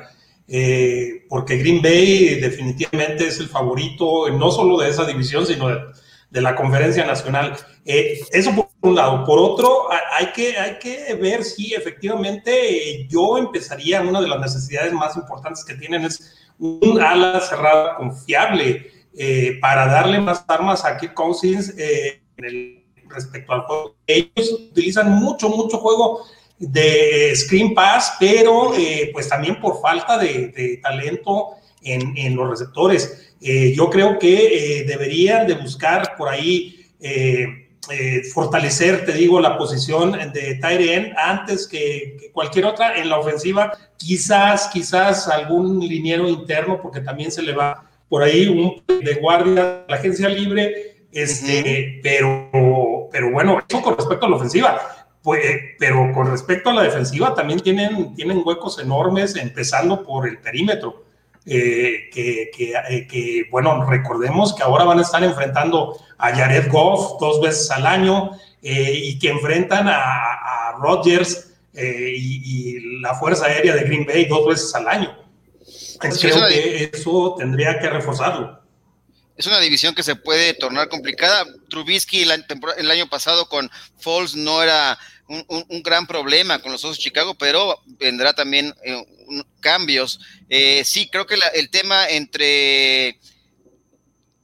Eh, porque Green Bay definitivamente es el favorito, no solo de esa división, sino de, la conferencia nacional. Eh, eso por un lado. Por otro, hay que, hay que ver si efectivamente eh, yo empezaría, una de las necesidades más importantes que tienen es un ala cerrada confiable para darle más armas a Kirk Cousins respecto al juego. Ellos utilizan mucho, mucho juego de Screen Pass, pero eh, pues también por falta de, talento en, los receptores. Eh, yo creo que eh, deberían de buscar por ahí fortalecer, te digo, la posición de tight antes que, cualquier otra en la ofensiva. Quizás, quizás algún liniero interno, porque también se le va por ahí un de guardia la agencia libre, este, pero, pero bueno, eso con respecto a la ofensiva pues, pero con respecto a la defensiva, también tienen, tienen huecos enormes, empezando por el perímetro. Eh, que, que, eh, que, bueno, recordemos que ahora van a estar enfrentando a Jared Goff dos veces al año eh, y que enfrentan a, a Rodgers y, y, la Fuerza Aérea de Green Bay dos veces al año. creo que eso tendría que reforzarlo. Es una división que se puede tornar complicada. Trubisky el año pasado con Falls no era un, gran problema con los Osos de Chicago, pero vendrá también eh, cambios. Eh, sí, creo que el tema entre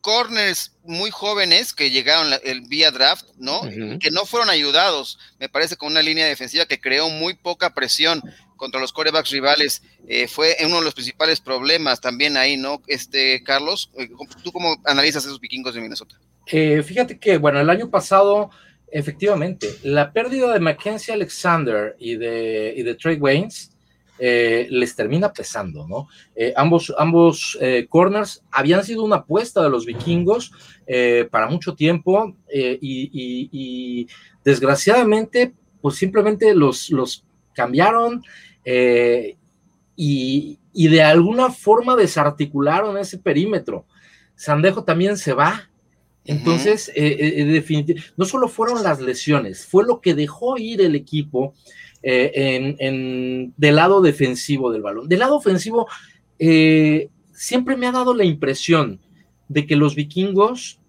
corners muy jóvenes que llegaron el vía draft, ¿no? Que no fueron ayudados, me parece, con una línea defensiva que creó muy poca presión contra los corebacks rivales. Eh, fue uno de los principales problemas también ahí, ¿no? Este, Carlos, ¿tú cómo analizas esos vikingos de Minnesota? fíjate que, bueno, el año pasado Efectivamente, la pérdida de Mackenzie Alexander y de, y de Trey Waynes eh, les termina pesando, ¿no? Eh, ambos ambos eh, corners habían sido una apuesta de los vikingos para mucho tiempo y, desgraciadamente, pues simplemente los, los cambiaron y, y de alguna forma desarticularon ese perímetro. Sandejo también se va, entonces, eh, eh, eh, definitivamente, no solo fueron las lesiones, fue lo que dejó ir el equipo en, del lado defensivo del balón. Del lado ofensivo, siempre me ha dado la impresión de que los vikingos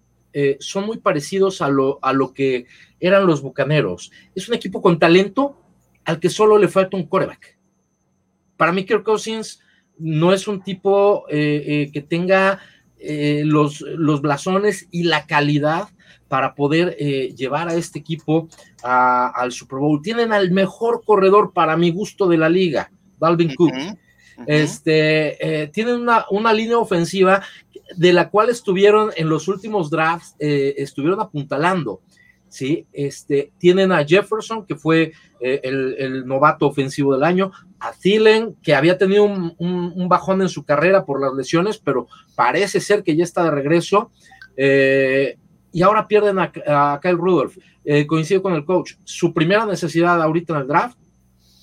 son muy parecidos a lo, a lo que eran los bucaneros. Es un equipo con talento al que solo le falta un coreback. Para mí, Kirk Cousins no es un tipo que tenga eh, los, los blasones y la calidad para poder eh, llevar a este equipo al Super Bowl. Tienen al mejor corredor para mi gusto de la liga, Dalvin Cook. Este, eh, tienen una, una, línea ofensiva de la cual estuvieron en los últimos drafts, estuvieron apuntalando. ¿sí? Este, tienen a Jefferson, que fue eh, el, novato ofensivo del año, a Thielen, que había tenido un, bajón en su carrera por las lesiones, pero parece ser que ya está de regreso. Eh, y ahora pierden a, Kyle Rudolph. Eh, coincido con el coach. Su primera necesidad ahorita en el draft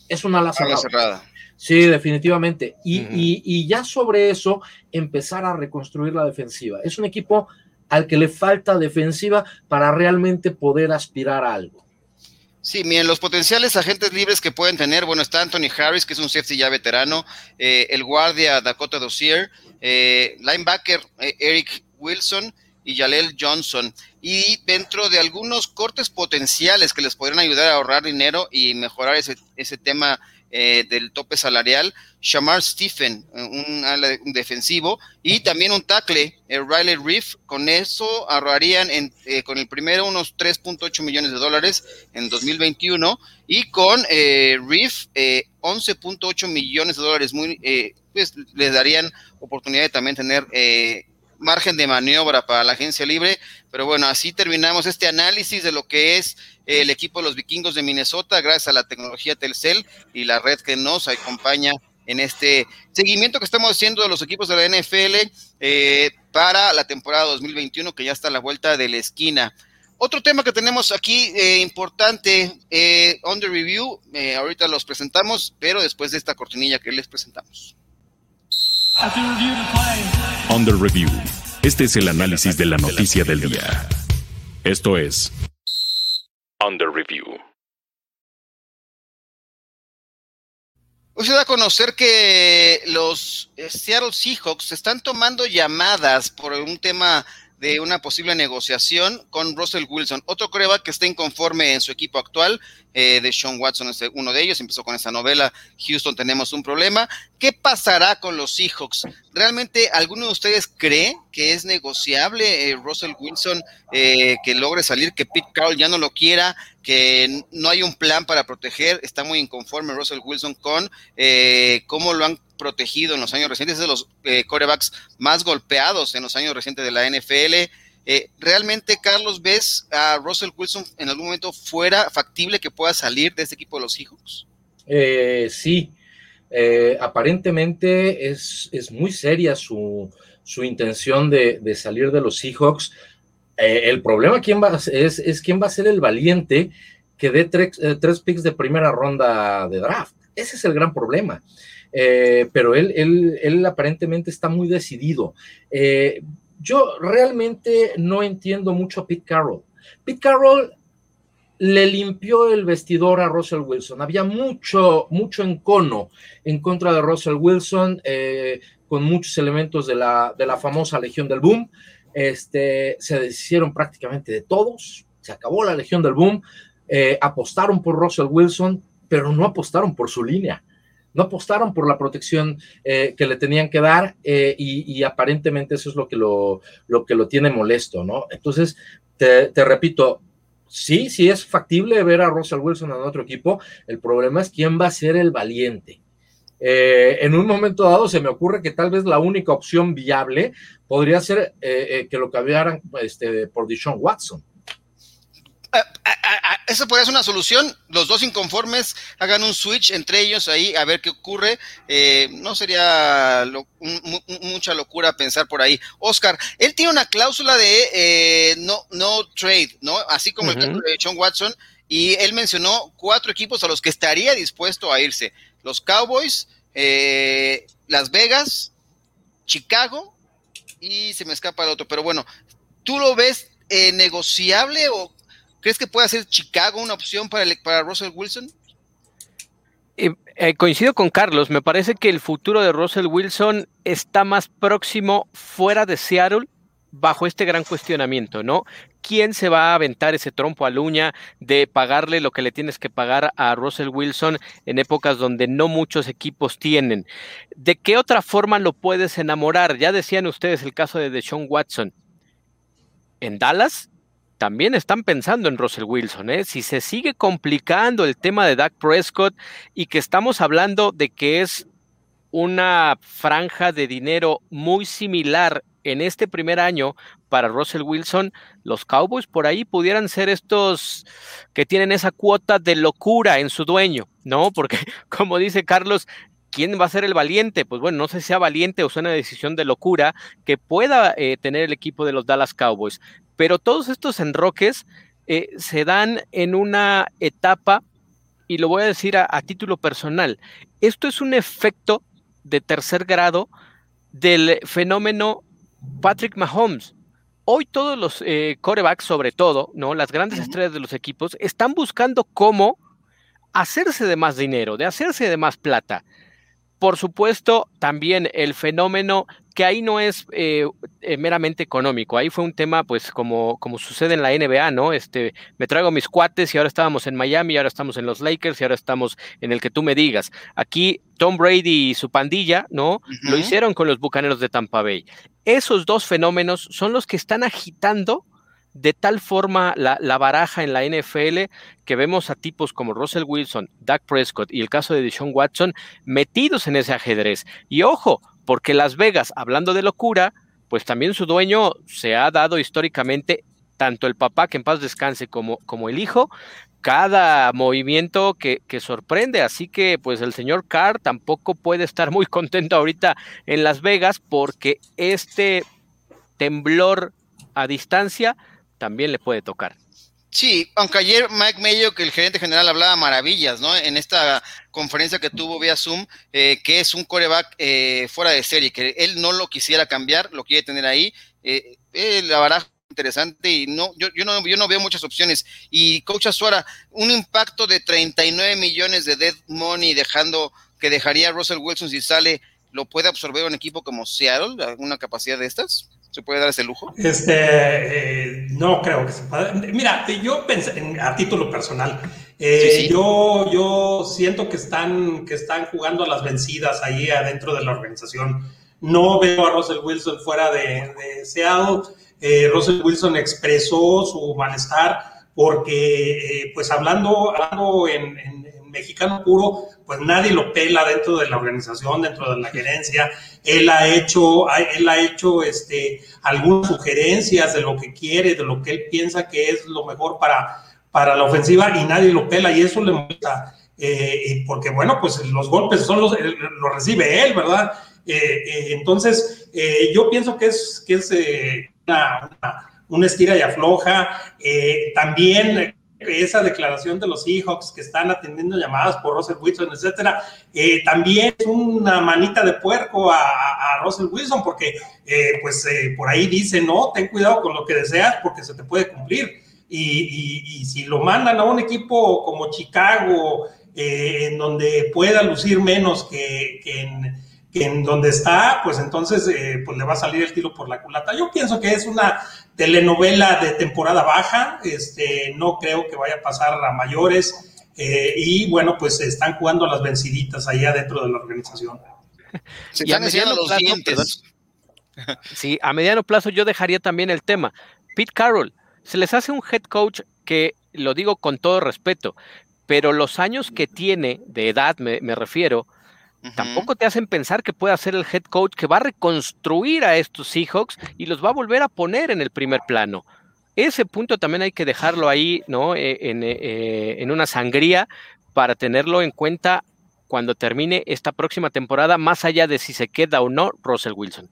es una ala cerrada. Sí, definitivamente. Y, y, ya sobre eso, empezar a reconstruir la defensiva. Es un equipo al que le falta defensiva para realmente poder aspirar a algo. Sí, miren, los potenciales agentes libres que pueden tener, bueno, está Anthony Harris, que es un safety ya veterano, eh, el guardia Dakota Dossier, eh, linebacker eh, Eric Wilson y Jalel Johnson. Y dentro de algunos cortes potenciales que les podrían ayudar a ahorrar dinero y mejorar ese, ese tema eh, del tope salarial, Shamar Stephen, un, defensivo, y también un tackle, el Riley Reef. Con eso ahorrarían en, eh, con el primero unos 3.8 millones de dólares en 2021 y con eh, Reef 11.8 millones de dólares. Muy, pues les darían oportunidad de también tener margen de maniobra para la agencia libre. Pero bueno, así terminamos este análisis de lo que es el equipo de los vikingos de Minnesota, gracias a la tecnología Telcel y la red que nos acompaña en este seguimiento que estamos haciendo de los equipos de la NFL eh, para la temporada 2021, que ya está a la vuelta de la esquina. Otro tema que tenemos aquí eh, importante, eh, on the review, ahorita los presentamos, pero después de esta cortinilla que les presentamos. The review. Este es el análisis de la noticia del día. Esto es Under Review. Hoy se da a conocer que los Seattle Seahawks están tomando llamadas por un tema de una posible negociación con Russell Wilson, otro coreback que está inconforme en su equipo actual, eh, de Sean Watson es uno de ellos, empezó con esa novela, Houston tenemos un problema. ¿Qué pasará con los Seahawks? ¿Realmente alguno de ustedes cree que es negociable eh, Russell Wilson eh, que logre salir, que Pete Carroll ya no lo quiera, que no hay un plan para proteger? Está muy inconforme Russell Wilson con cómo lo han protegido en los años recientes, es de los corebacks más golpeados en los años recientes de la NFL. Eh, ¿Realmente, Carlos, ves a Russell Wilson en algún momento fuera factible que pueda salir de este equipo de los Seahawks? Eh, sí, eh, aparentemente es, es, muy seria su, su intención de, salir de los Seahawks. el problema va, es, es quién va a ser el valiente que dé tres picks de primera ronda de draft. Ese es el gran problema. Pero él, él, él, aparentemente está muy decidido. Eh, yo realmente no entiendo mucho a Pete Carroll. Pete Carroll le limpió el vestidor a Russell Wilson. Había mucho, mucho encono en contra de Russell Wilson, eh, con muchos elementos de la, de la famosa Legión del Boom. Este, se deshicieron prácticamente de todos, se acabó la Legión del Boom, eh, apostaron por Russell Wilson, pero no apostaron por su línea no apostaron por la protección eh, que le tenían que dar eh, y, aparentemente eso es lo que lo, que lo tiene molesto, ¿no? Entonces, te, repito, sí, sí es factible ver a Russell Wilson en otro equipo, el problema es quién va a ser el valiente. Eh, en un momento dado se me ocurre que tal vez la única opción viable podría ser que lo cambiaran este, por Deshaun Watson eso podría ser una solución. Los dos inconformes hagan un switch entre ellos ahí a ver qué ocurre. Eh, no sería mucha locura pensar por ahí. Oscar, él tiene una cláusula de eh, no, no trade, ¿no? Así como el caso de John Watson. Y él mencionó cuatro equipos a los que estaría dispuesto a irse: los Cowboys, eh, Las Vegas, Chicago y se me escapa el otro. Pero bueno, ¿tú lo ves negociable o ¿Crees que puede ser Chicago una opción para, para Russell Wilson? Eh, coincido con Carlos, me parece que el futuro de Russell Wilson está más próximo fuera de Seattle bajo este gran cuestionamiento, ¿no? ¿Quién se va a aventar ese trompo a uña de pagarle lo que le tienes que pagar a Russell Wilson en épocas donde no muchos equipos tienen? ¿De qué otra forma lo puedes enamorar? Ya decían ustedes el caso de Deshaun Watson. En Dallas también están pensando en Russell Wilson. ¿eh? Si se sigue complicando el tema de Dak Prescott y que estamos hablando de que es una franja de dinero muy similar en este primer año para Russell Wilson, los Cowboys por ahí pudieran ser estos que tienen esa cuota de locura en su dueño, ¿no? Porque como dice Carlos, ¿quién va a ser el valiente? Pues bueno, no sé si sea valiente o sea una decisión de locura que pueda eh, tener el equipo de los Dallas Cowboys. Pero todos estos enroques eh, se dan en una etapa, y lo voy a decir a, título personal, esto es un efecto de tercer grado del fenómeno Patrick Mahomes. hoy todos los eh, corebacks, sobre todo, ¿no? Las grandes estrellas de los equipos, están buscando cómo hacerse de más dinero, de hacerse de más plata. Por supuesto, también el fenómeno que ahí no es eh, eh, meramente económico, ahí fue un tema, pues, como, como sucede en la NBA, ¿no? Este, me traigo mis cuates y ahora estábamos en Miami, ahora estamos en los Lakers y ahora estamos en el que tú me digas. Aquí Tom Brady y su pandilla, ¿no? Lo hicieron con los Bucaneros de Tampa Bay. Esos dos fenómenos son los que están agitando de tal forma la, baraja en la NFL que vemos a tipos como Russell Wilson, Doug Prescott y el caso de Deshaun Watson metidos en ese ajedrez. Y ojo, porque Las Vegas, hablando de locura, pues también su dueño se ha dado históricamente, tanto el papá, que en paz descanse, como, como el hijo, cada movimiento que, que, sorprende. Así que, pues el señor Carr tampoco puede estar muy contento ahorita en Las Vegas porque este temblor a distancia también le puede tocar. Sí, aunque ayer Mike Mayo, que el gerente general hablaba maravillas, ¿no? En esta conferencia que tuvo vía Zoom, eh, que es un coreback eh, fuera de serie, que él no lo quisiera cambiar, lo quiere tener ahí. Eh, la baraja interesante y no yo, no, yo no veo muchas opciones. Y Coach Azuara, un impacto de 39 millones de dead money dejando que dejaría Russell Wilson si sale, ¿lo puede absorber un equipo como Seattle? ¿Alguna capacidad de estas? ¿Se puede dar ese lujo? Este, eh, no creo que se pueda. Mira, yo pensé, a título personal, eh, Yo, yo siento que están, que están jugando a las vencidas ahí adentro de la organización. No veo a Russell Wilson fuera de, Seattle. Eh, Russell Wilson expresó su malestar porque, pues hablando, hablando en, en mexicano puro, pues nadie lo pela dentro de la organización, dentro de la gerencia. Él ha hecho, él ha hecho este, algunas sugerencias de lo que quiere, de lo que él piensa que es lo mejor para, para la ofensiva y nadie lo pela y eso le molesta. Eh, porque bueno, pues los golpes son los, los recibe él, ¿verdad? Eh, eh, entonces, yo pienso que es, que es una, una, una, estira y afloja. también esa declaración de los Seahawks que están atendiendo llamadas por Russell Wilson, etcétera, eh, también es una manita de puerco a, Russell Wilson, porque eh, pues eh, por ahí dice, no, ten cuidado con lo que deseas porque se te puede cumplir. Y, si lo mandan a un equipo como Chicago, en donde pueda lucir menos que, en, en donde está, pues entonces pues le va a salir el tiro por la culata. Yo pienso que es una telenovela de temporada baja, este, no creo que vaya a pasar a mayores. Eh, y bueno, pues están jugando las venciditas allá dentro de la organización. y a mediano los plazo, sí, a mediano plazo yo dejaría también el tema. Pete Carroll, se les hace un head coach que, lo digo con todo respeto, pero los años que tiene de edad, me refiero, Tampoco te hacen pensar que pueda ser el head coach que va a reconstruir a estos Seahawks y los va a volver a poner en el primer plano. Ese punto también hay que dejarlo ahí, ¿no? Eh, en, eh, en una sangría para tenerlo en cuenta cuando termine esta próxima temporada, más allá de si se queda o no Russell Wilson.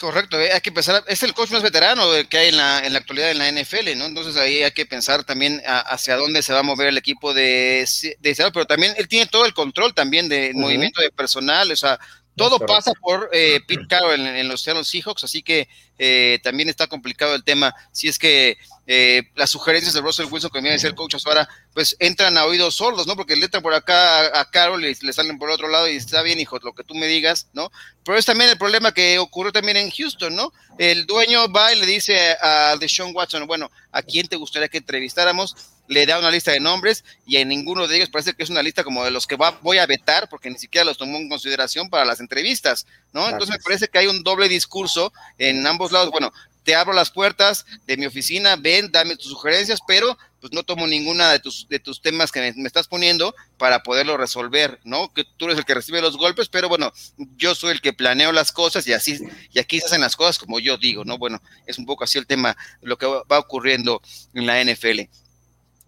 Correcto, eh, hay que pensar, es el coach más veterano que hay en la, en la actualidad en la NFL, ¿no? Entonces ahí hay que pensar también hacia dónde se va a mover el equipo de, de pero también él tiene todo el control también de movimiento de personal, o sea, todo pasa por eh, Pete Carroll en, los Seattle Seahawks, así que eh, también está complicado el tema. Si es que eh, las sugerencias de Russell Wilson, que viene a ser coach ahora, pues entran a oídos sordos, ¿no? Porque le entran por acá a, Carroll y le salen por el otro lado y está bien, hijo, lo que tú me digas, ¿no? Pero es también el problema que ocurrió también en Houston, ¿no? El dueño va y le dice a Deshaun Watson, bueno, ¿a quién te gustaría que entrevistáramos? Le da una lista de nombres y en ninguno de ellos parece que es una lista como de los que va, voy a vetar porque ni siquiera los tomó en consideración para las entrevistas, ¿no? Entonces me parece que hay un doble discurso en ambos lados. Bueno, te abro las puertas de mi oficina, ven, dame tus sugerencias, pero pues no tomo ninguna de tus, de tus temas que me, estás poniendo para poderlo resolver, ¿no? Que tú eres el que recibe los golpes, pero bueno, yo soy el que planeo las cosas y así, y aquí se hacen las cosas como yo digo, ¿no? Bueno, es un poco así el tema, lo que va ocurriendo en la NFL.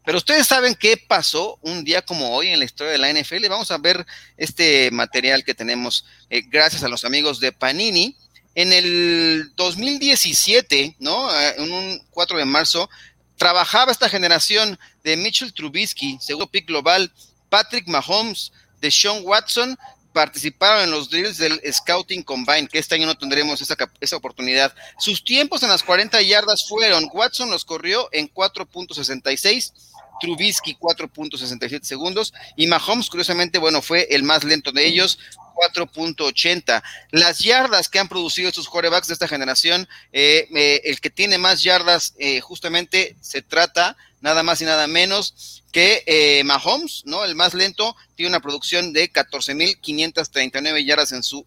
Pero ustedes saben qué pasó un día como hoy en la historia de la NFL. Vamos a ver este material que tenemos eh, gracias a los amigos de Panini. En el 2017, ¿no? Eh, en un 4 de marzo, trabajaba esta generación de Mitchell Trubisky, segundo pick global, Patrick Mahomes, de Sean Watson, participaron en los drills del Scouting Combine, que este año no tendremos esa, esa oportunidad. Sus tiempos en las 40 yardas fueron, Watson los corrió en 4.66, Trubisky 4.67 segundos y Mahomes, curiosamente, bueno, fue el más lento de ellos, 4.80. Las yardas que han producido estos quarterbacks de esta generación, eh, el que tiene más yardas eh, justamente se trata nada más y nada menos que eh, Mahomes, ¿no? El más lento, tiene una producción de 14.539 yardas en su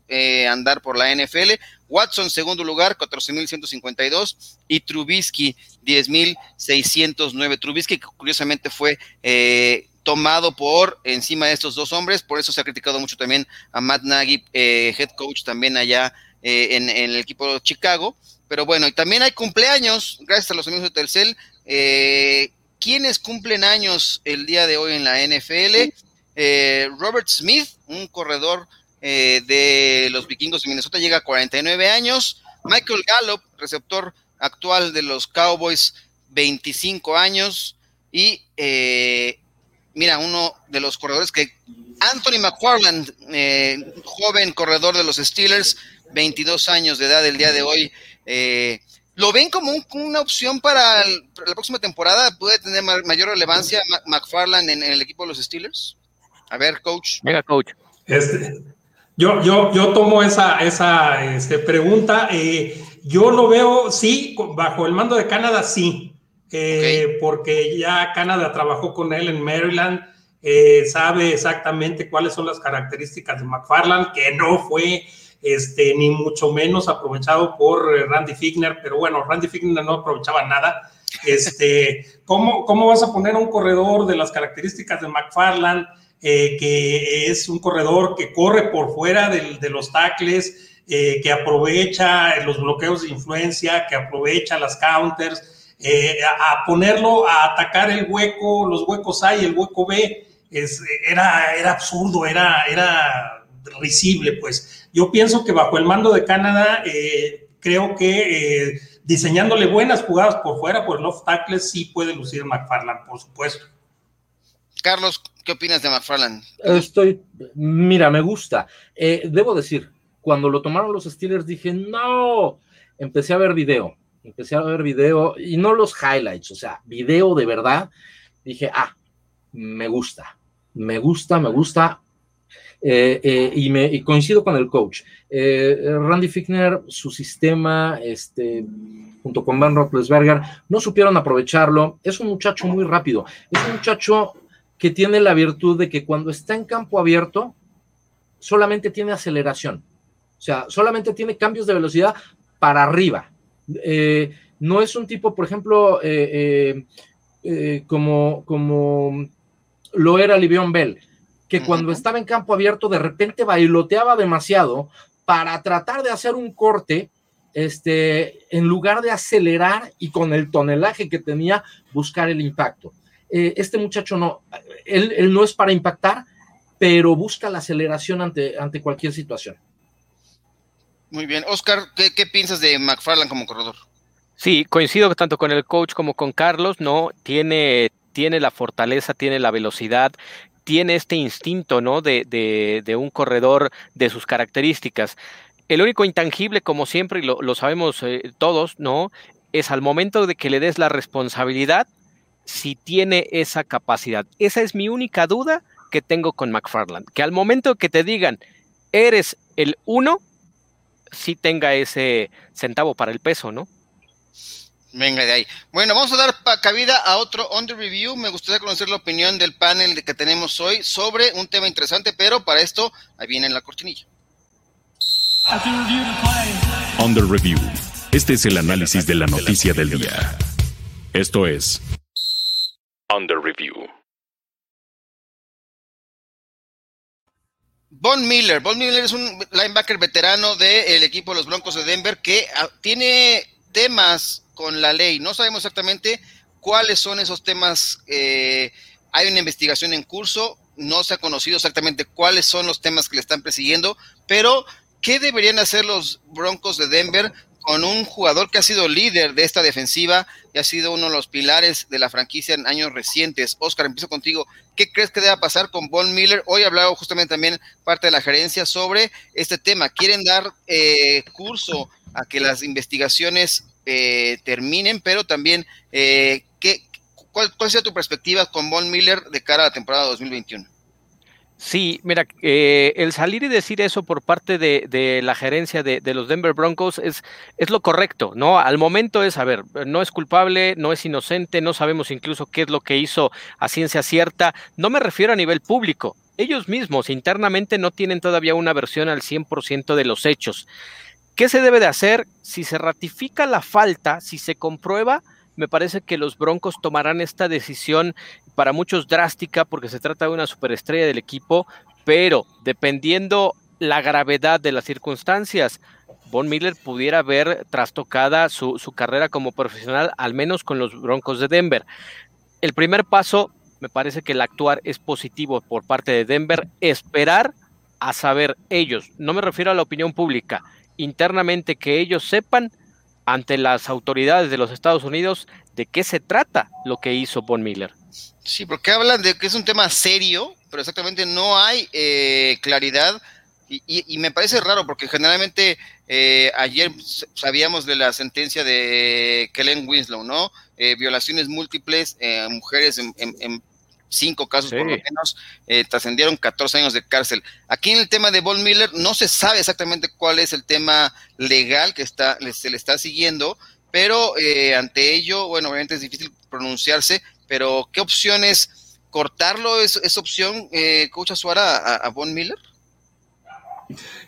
andar por la NFL. Watson, segundo lugar, 14.152. Y Trubisky, 10.609. Trubisky, que curiosamente fue eh, tomado por encima de estos dos hombres, por eso se ha criticado mucho también a Matt Nagy, head coach también allá en, en, el equipo de Chicago. Pero bueno, y también hay cumpleaños, gracias a los amigos de Telcel. Eh, ¿Quiénes cumplen años el día de hoy en la NFL? Eh, Robert Smith, un corredor eh, de los vikingos de Minnesota, llega a 49 años. Michael Gallup, receptor actual de los Cowboys, 25 años. Y eh, mira, uno de los corredores que Anthony McFarland, joven corredor de los Steelers, 22 años de edad el día de hoy. ¿Lo ven como una opción para, la próxima temporada? ¿Puede tener mayor relevancia McFarland en, el equipo de los Steelers? A ver, coach. Venga, coach. Este, yo, yo, yo tomo esa, esa este, pregunta. Eh, yo lo veo, sí, bajo el mando de Canadá, sí. Eh, porque ya Canadá trabajó con él en Maryland, eh, sabe exactamente cuáles son las características de McFarland, que no fue este, ni mucho menos aprovechado por eh, Randy Figner, pero bueno, Randy Figner no aprovechaba nada. Este, ¿cómo, ¿Cómo vas a poner un corredor de las características de McFarland, eh, que es un corredor que corre por fuera de, los tackles, eh, que aprovecha los bloqueos de influencia, que aprovecha las counters, a, ponerlo a atacar el hueco, los huecos A y el hueco B? Es, era, era absurdo, era, era risible, pues. Yo pienso que bajo el mando de Canadá, eh, creo que eh, diseñándole buenas jugadas por fuera, por el off tackles, sí puede lucir McFarland, por supuesto. Carlos, ¿qué opinas de McFarland? Estoy, mira, me gusta. Eh, debo decir, cuando lo tomaron los Steelers dije, no, empecé a ver video, empecé a ver video y no los highlights, o sea, video de verdad. Dije, ah, me gusta, me gusta, me gusta. Eh, eh, y, me, coincido con el coach. Randy Fickner, su sistema, este, junto con Van Roethlisberger, no supieron aprovecharlo. Es un muchacho muy rápido. Es un muchacho que tiene la virtud de que cuando está en campo abierto, solamente tiene aceleración. O sea, solamente tiene cambios de velocidad para arriba. no es un tipo, por ejemplo, como, como lo era Livion Bell que cuando estaba en campo abierto de repente bailoteaba demasiado para tratar de hacer un corte, este, en lugar de acelerar y con el tonelaje que tenía, buscar el impacto. Eh, este muchacho no, él, no es para impactar, pero busca la aceleración ante, ante cualquier situación. Muy bien. Oscar, ¿qué, piensas de McFarland como corredor? Sí, coincido tanto con el coach como con Carlos, ¿no? Tiene, tiene la fortaleza, tiene la velocidad, tiene este instinto, ¿no? De, de, un corredor de sus características. El único intangible, como siempre, y lo, sabemos eh, todos, ¿no? Es al momento de que le des la responsabilidad, si tiene esa capacidad. Esa es mi única duda que tengo con McFarland. Que al momento que te digan, eres el uno, sí tenga ese centavo para el peso, ¿no? Venga de ahí. Bueno, vamos a dar cabida a otro Under Review. Me gustaría conocer la opinión del panel que tenemos hoy sobre un tema interesante, pero para esto, ahí viene la cortinilla. Under Review. Este es el análisis de la noticia del día. Esto es Under Review. Von Miller. Von Miller es un linebacker veterano del equipo de los Broncos de Denver que ah, tiene temas con la ley. No sabemos exactamente cuáles son esos temas. Eh, hay una investigación en curso, no se ha conocido exactamente cuáles son los temas que le están persiguiendo, pero ¿qué deberían hacer los Broncos de Denver con un jugador que ha sido líder de esta defensiva y ha sido uno de los pilares de la franquicia en años recientes. Oscar, empiezo contigo. ¿Qué crees que deba pasar con Von Miller? Hoy ha hablado justamente también parte de la gerencia sobre este tema. ¿Quieren dar eh, curso a que las investigaciones eh, terminen, pero también, eh, ¿qué, cuál, ¿cuál sería tu perspectiva con Von Miller de cara a la temporada 2021? Sí, mira, eh, el salir y decir eso por parte de, la gerencia de, los Denver Broncos es, es, lo correcto, ¿no? Al momento es, a ver, no es culpable, no es inocente, no sabemos incluso qué es lo que hizo a ciencia cierta. No me refiero a nivel público. Ellos mismos internamente no tienen todavía una versión al 100% de los hechos. ¿Qué se debe de hacer? Si se ratifica la falta, si se comprueba, me parece que los Broncos tomarán esta decisión para muchos drástica porque se trata de una superestrella del equipo, pero dependiendo la gravedad de las circunstancias, Von Miller pudiera ver trastocada su, su carrera como profesional, al menos con los Broncos de Denver. El primer paso, me parece que el actuar es positivo por parte de Denver, esperar a saber ellos, no me refiero a la opinión pública, internamente que ellos sepan ante las autoridades de los Estados Unidos de qué se trata lo que hizo Von Miller. Sí, porque hablan de que es un tema serio, pero exactamente no hay eh, claridad y, me parece raro porque generalmente eh, ayer sabíamos de la sentencia de Kellen Winslow, ¿no? Eh, violaciones múltiples, mujeres en, cinco casos por lo menos, trascendieron 14 años de cárcel. Aquí en el tema de Von Miller no se sabe exactamente cuál es el tema legal que está, se le está siguiendo, pero ante ello, bueno, obviamente es difícil pronunciarse, pero ¿qué opciones? ¿Cortarlo es, opción, eh, Coach Azuara, a, Von Miller?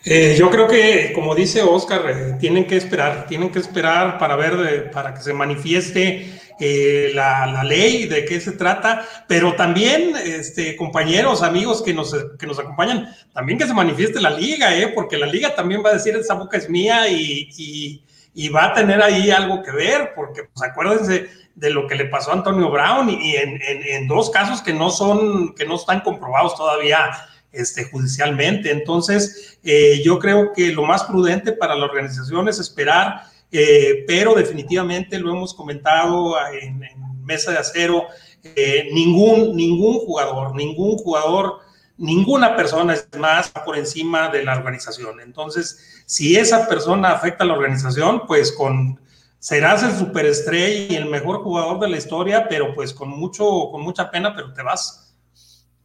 Eh, yo creo que, como dice Oscar, eh, tienen que esperar, tienen que esperar para ver, para que se manifieste eh, la, ley, de qué se trata, pero también, este, compañeros, amigos que nos, que nos acompañan, también que se manifieste la liga, eh, porque la liga también va a decir, esa boca es mía y, y, y va a tener ahí algo que ver, porque pues acuérdense, de lo que le pasó a Antonio Brown y, en, dos casos que no son, que no están comprobados todavía este, judicialmente. Entonces, eh, yo creo que lo más prudente para la organización es esperar, eh, pero definitivamente lo hemos comentado en, mesa de acero, eh, ningún, ningún jugador, ningún jugador, ninguna persona es más por encima de la organización. Entonces, si esa persona afecta a la organización, pues con serás el superestrella y el mejor jugador de la historia, pero pues con mucho, con mucha pena, pero te vas.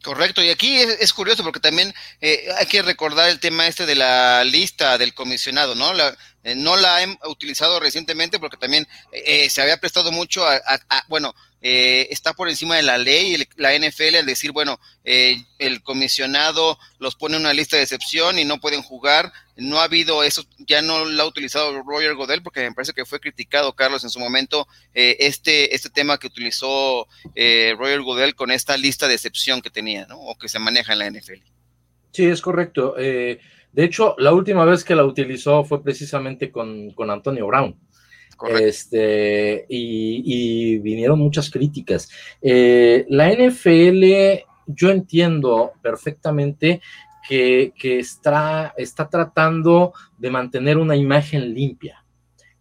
Correcto, y aquí es, curioso porque también eh, hay que recordar el tema este de la lista del comisionado, ¿no? Eh, no la he utilizado recientemente porque también eh, se había prestado mucho a, bueno, está por encima de la ley, la NFL, al decir, bueno, el comisionado los pone en una lista de excepción y no pueden jugar, no ha habido eso, ya no lo ha utilizado Roger Godel porque me parece que fue criticado, Carlos, en su momento, eh, este, este tema que utilizó eh, Roger Godel con esta lista de excepción que tenía, ¿no? O que se maneja en la NFL. Sí, es correcto. Eh, de hecho, la última vez que la utilizó fue precisamente con, con Antonio Brown. Este, y, vinieron muchas críticas. la NFL, yo entiendo perfectamente que, está, está tratando de mantener una imagen limpia.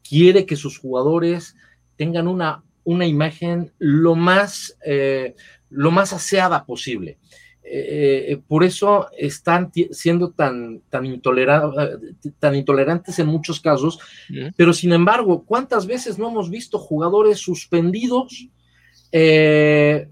Quiere que sus jugadores tengan una, una imagen lo más, eh, lo más aseada posible. Eh, por eso están siendo tan, tan, tan, intolerantes en muchos casos, pero sin embargo, ¿cuántas veces no hemos visto jugadores suspendidos eh,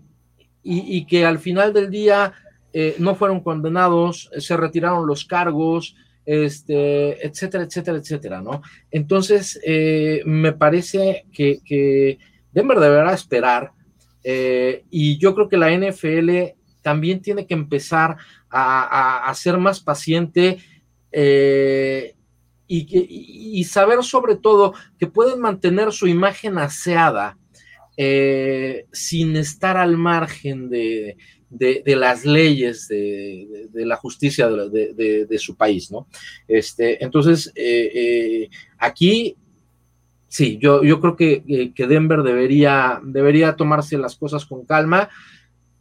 y, que al final del día eh, no fueron condenados, se retiraron los cargos, este, etcétera, etcétera, etcétera, ¿no? Entonces, eh, me parece que, que, Denver deberá esperar eh, y yo creo que la NFL también tiene que empezar a, ser más paciente y, y, saber sobre todo que pueden mantener su imagen aseada sin estar al margen de, de, las leyes de, la justicia de, su país, ¿no? Este, entonces, eh, eh, aquí, sí, yo, yo creo que, que, Denver debería, debería tomarse las cosas con calma,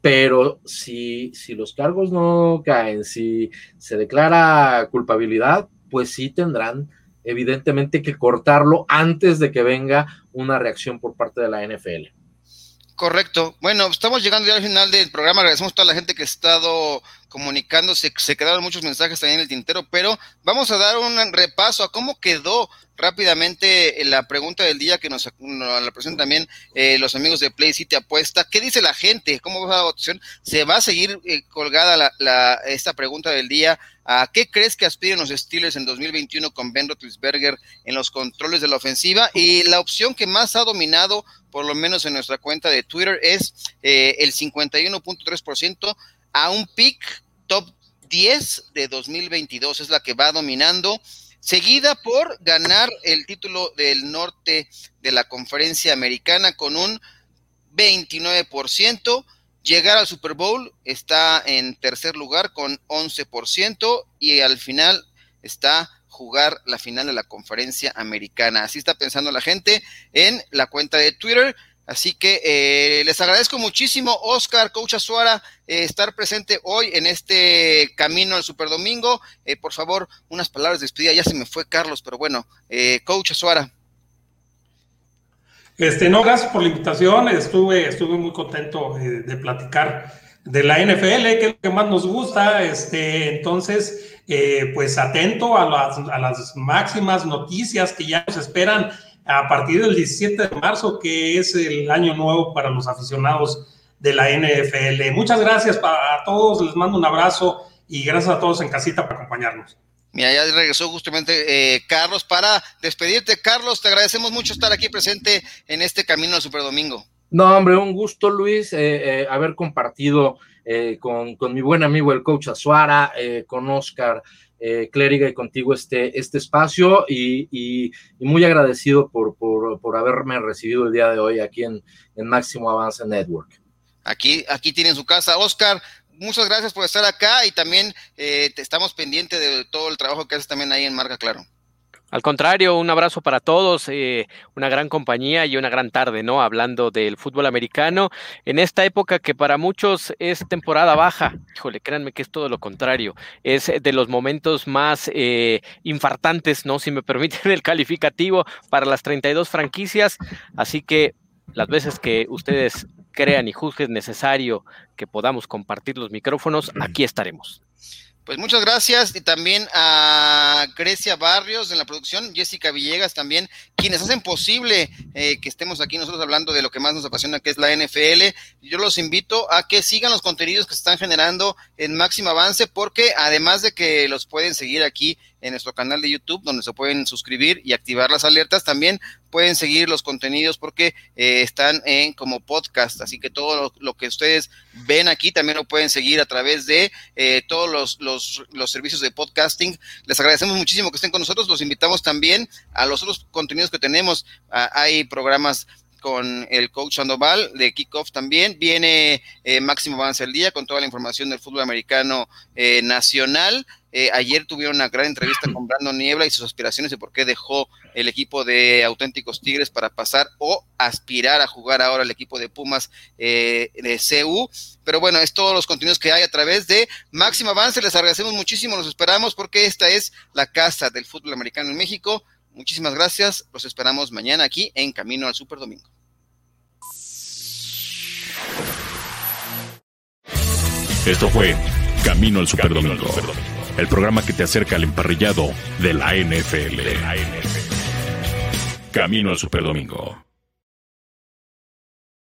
pero si, si los cargos no caen, si se declara culpabilidad, pues sí tendrán evidentemente que cortarlo antes de que venga una reacción por parte de la NFL. Correcto. Bueno, estamos llegando ya al final del programa. Agradecemos a toda la gente que ha estado comunicándose. Se quedaron muchos mensajes también en el tintero, pero vamos a dar un repaso a cómo quedó rápidamente la pregunta del día que nos, la presentan también eh, los amigos de Play City Apuesta. ¿Qué dice la gente? ¿Cómo va la votación? ¿Se va a seguir eh, colgada la, esta pregunta del día? ¿A qué crees que aspiren los Steelers en 2021 con Ben Roethlisberger en los controles de la ofensiva? Y la opción que más ha dominado, por lo menos en nuestra cuenta de Twitter, es eh, el 51.3% a un pick top 10 de 2022. Es la que va dominando seguida por ganar el título del norte de la conferencia americana con un 29%. Llegar al Super Bowl está en tercer lugar con 11% y al final está jugar la final de la conferencia americana. Así está pensando la gente en la cuenta de Twitter. Así que eh, les agradezco muchísimo, Oscar, Coach Azuara, eh, estar presente hoy en este camino al Super Domingo. Eh, por favor, unas palabras de despedida. Ya se me fue Carlos, pero bueno, Coach Azuara. Este, no, gracias por la invitación. Estuve, estuve muy contento de platicar de la NFL, que es lo que más nos gusta. Este, entonces, pues atento a las, a las máximas noticias que ya nos esperan a partir del 17 de marzo, que es el año nuevo para los aficionados de la NFL. Muchas gracias a todos, les mando un abrazo y gracias a todos en casita por acompañarnos. Mira, ya regresó justamente eh, Carlos para despedirte. Carlos, te agradecemos mucho estar aquí presente en este camino al Super Domingo. No, hombre, un gusto, Luis, eh, eh, haber compartido con, con, mi buen amigo el coach Azuara, con Oscar eh, Clériga y contigo este, este espacio y, muy agradecido por, por, haberme recibido el día de hoy aquí en, en Máximo Avance Network. Aquí, aquí tienen su casa. Oscar, muchas gracias por estar acá y también eh, te estamos pendientes de todo el trabajo que haces también ahí en Marca Claro. Al contrario, un abrazo para todos, eh, una gran compañía y una gran tarde, ¿no? Hablando del fútbol americano, en esta época que para muchos es temporada baja, híjole, créanme que es todo lo contrario, es de los momentos más eh, infartantes, ¿no? Si me permiten el calificativo para las 32 franquicias, así que las veces que ustedes crean y juzguen necesario que podamos compartir los micrófonos, aquí estaremos. Pues muchas gracias y también a Grecia Barrios en la producción, Jessica Villegas también, quienes hacen posible eh, que estemos aquí nosotros hablando de lo que más nos apasiona, que es la NFL. Yo los invito a que sigan los contenidos que se están generando en Máximo Avance, porque además de que los pueden seguir aquí en nuestro canal de YouTube, donde se pueden suscribir y activar las alertas. También pueden seguir los contenidos porque eh, están en como podcast, así que todo lo, que ustedes ven aquí también lo pueden seguir a través de eh, todos los, los, servicios de podcasting. Les agradecemos muchísimo que estén con nosotros. Los invitamos también a los otros contenidos que tenemos. Ah, hay programas con el coach Sandoval de Kickoff también. Viene eh, Máximo Avance el Día con toda la información del fútbol americano eh, nacional. Eh, ayer tuvieron una gran entrevista con Brandon Niebla y sus aspiraciones de por qué dejó el equipo de auténticos Tigres para pasar o aspirar a jugar ahora el equipo de Pumas de CU. Pero bueno, es todos los contenidos que hay a través de Máximo Avance. Les agradecemos muchísimo, los esperamos porque esta es la casa del fútbol americano en México. Muchísimas gracias. Los esperamos mañana aquí en Camino al Super Domingo. Esto fue Camino al Super Domingo, el programa que te acerca al emparrillado de la NFL. Camino al Super Domingo.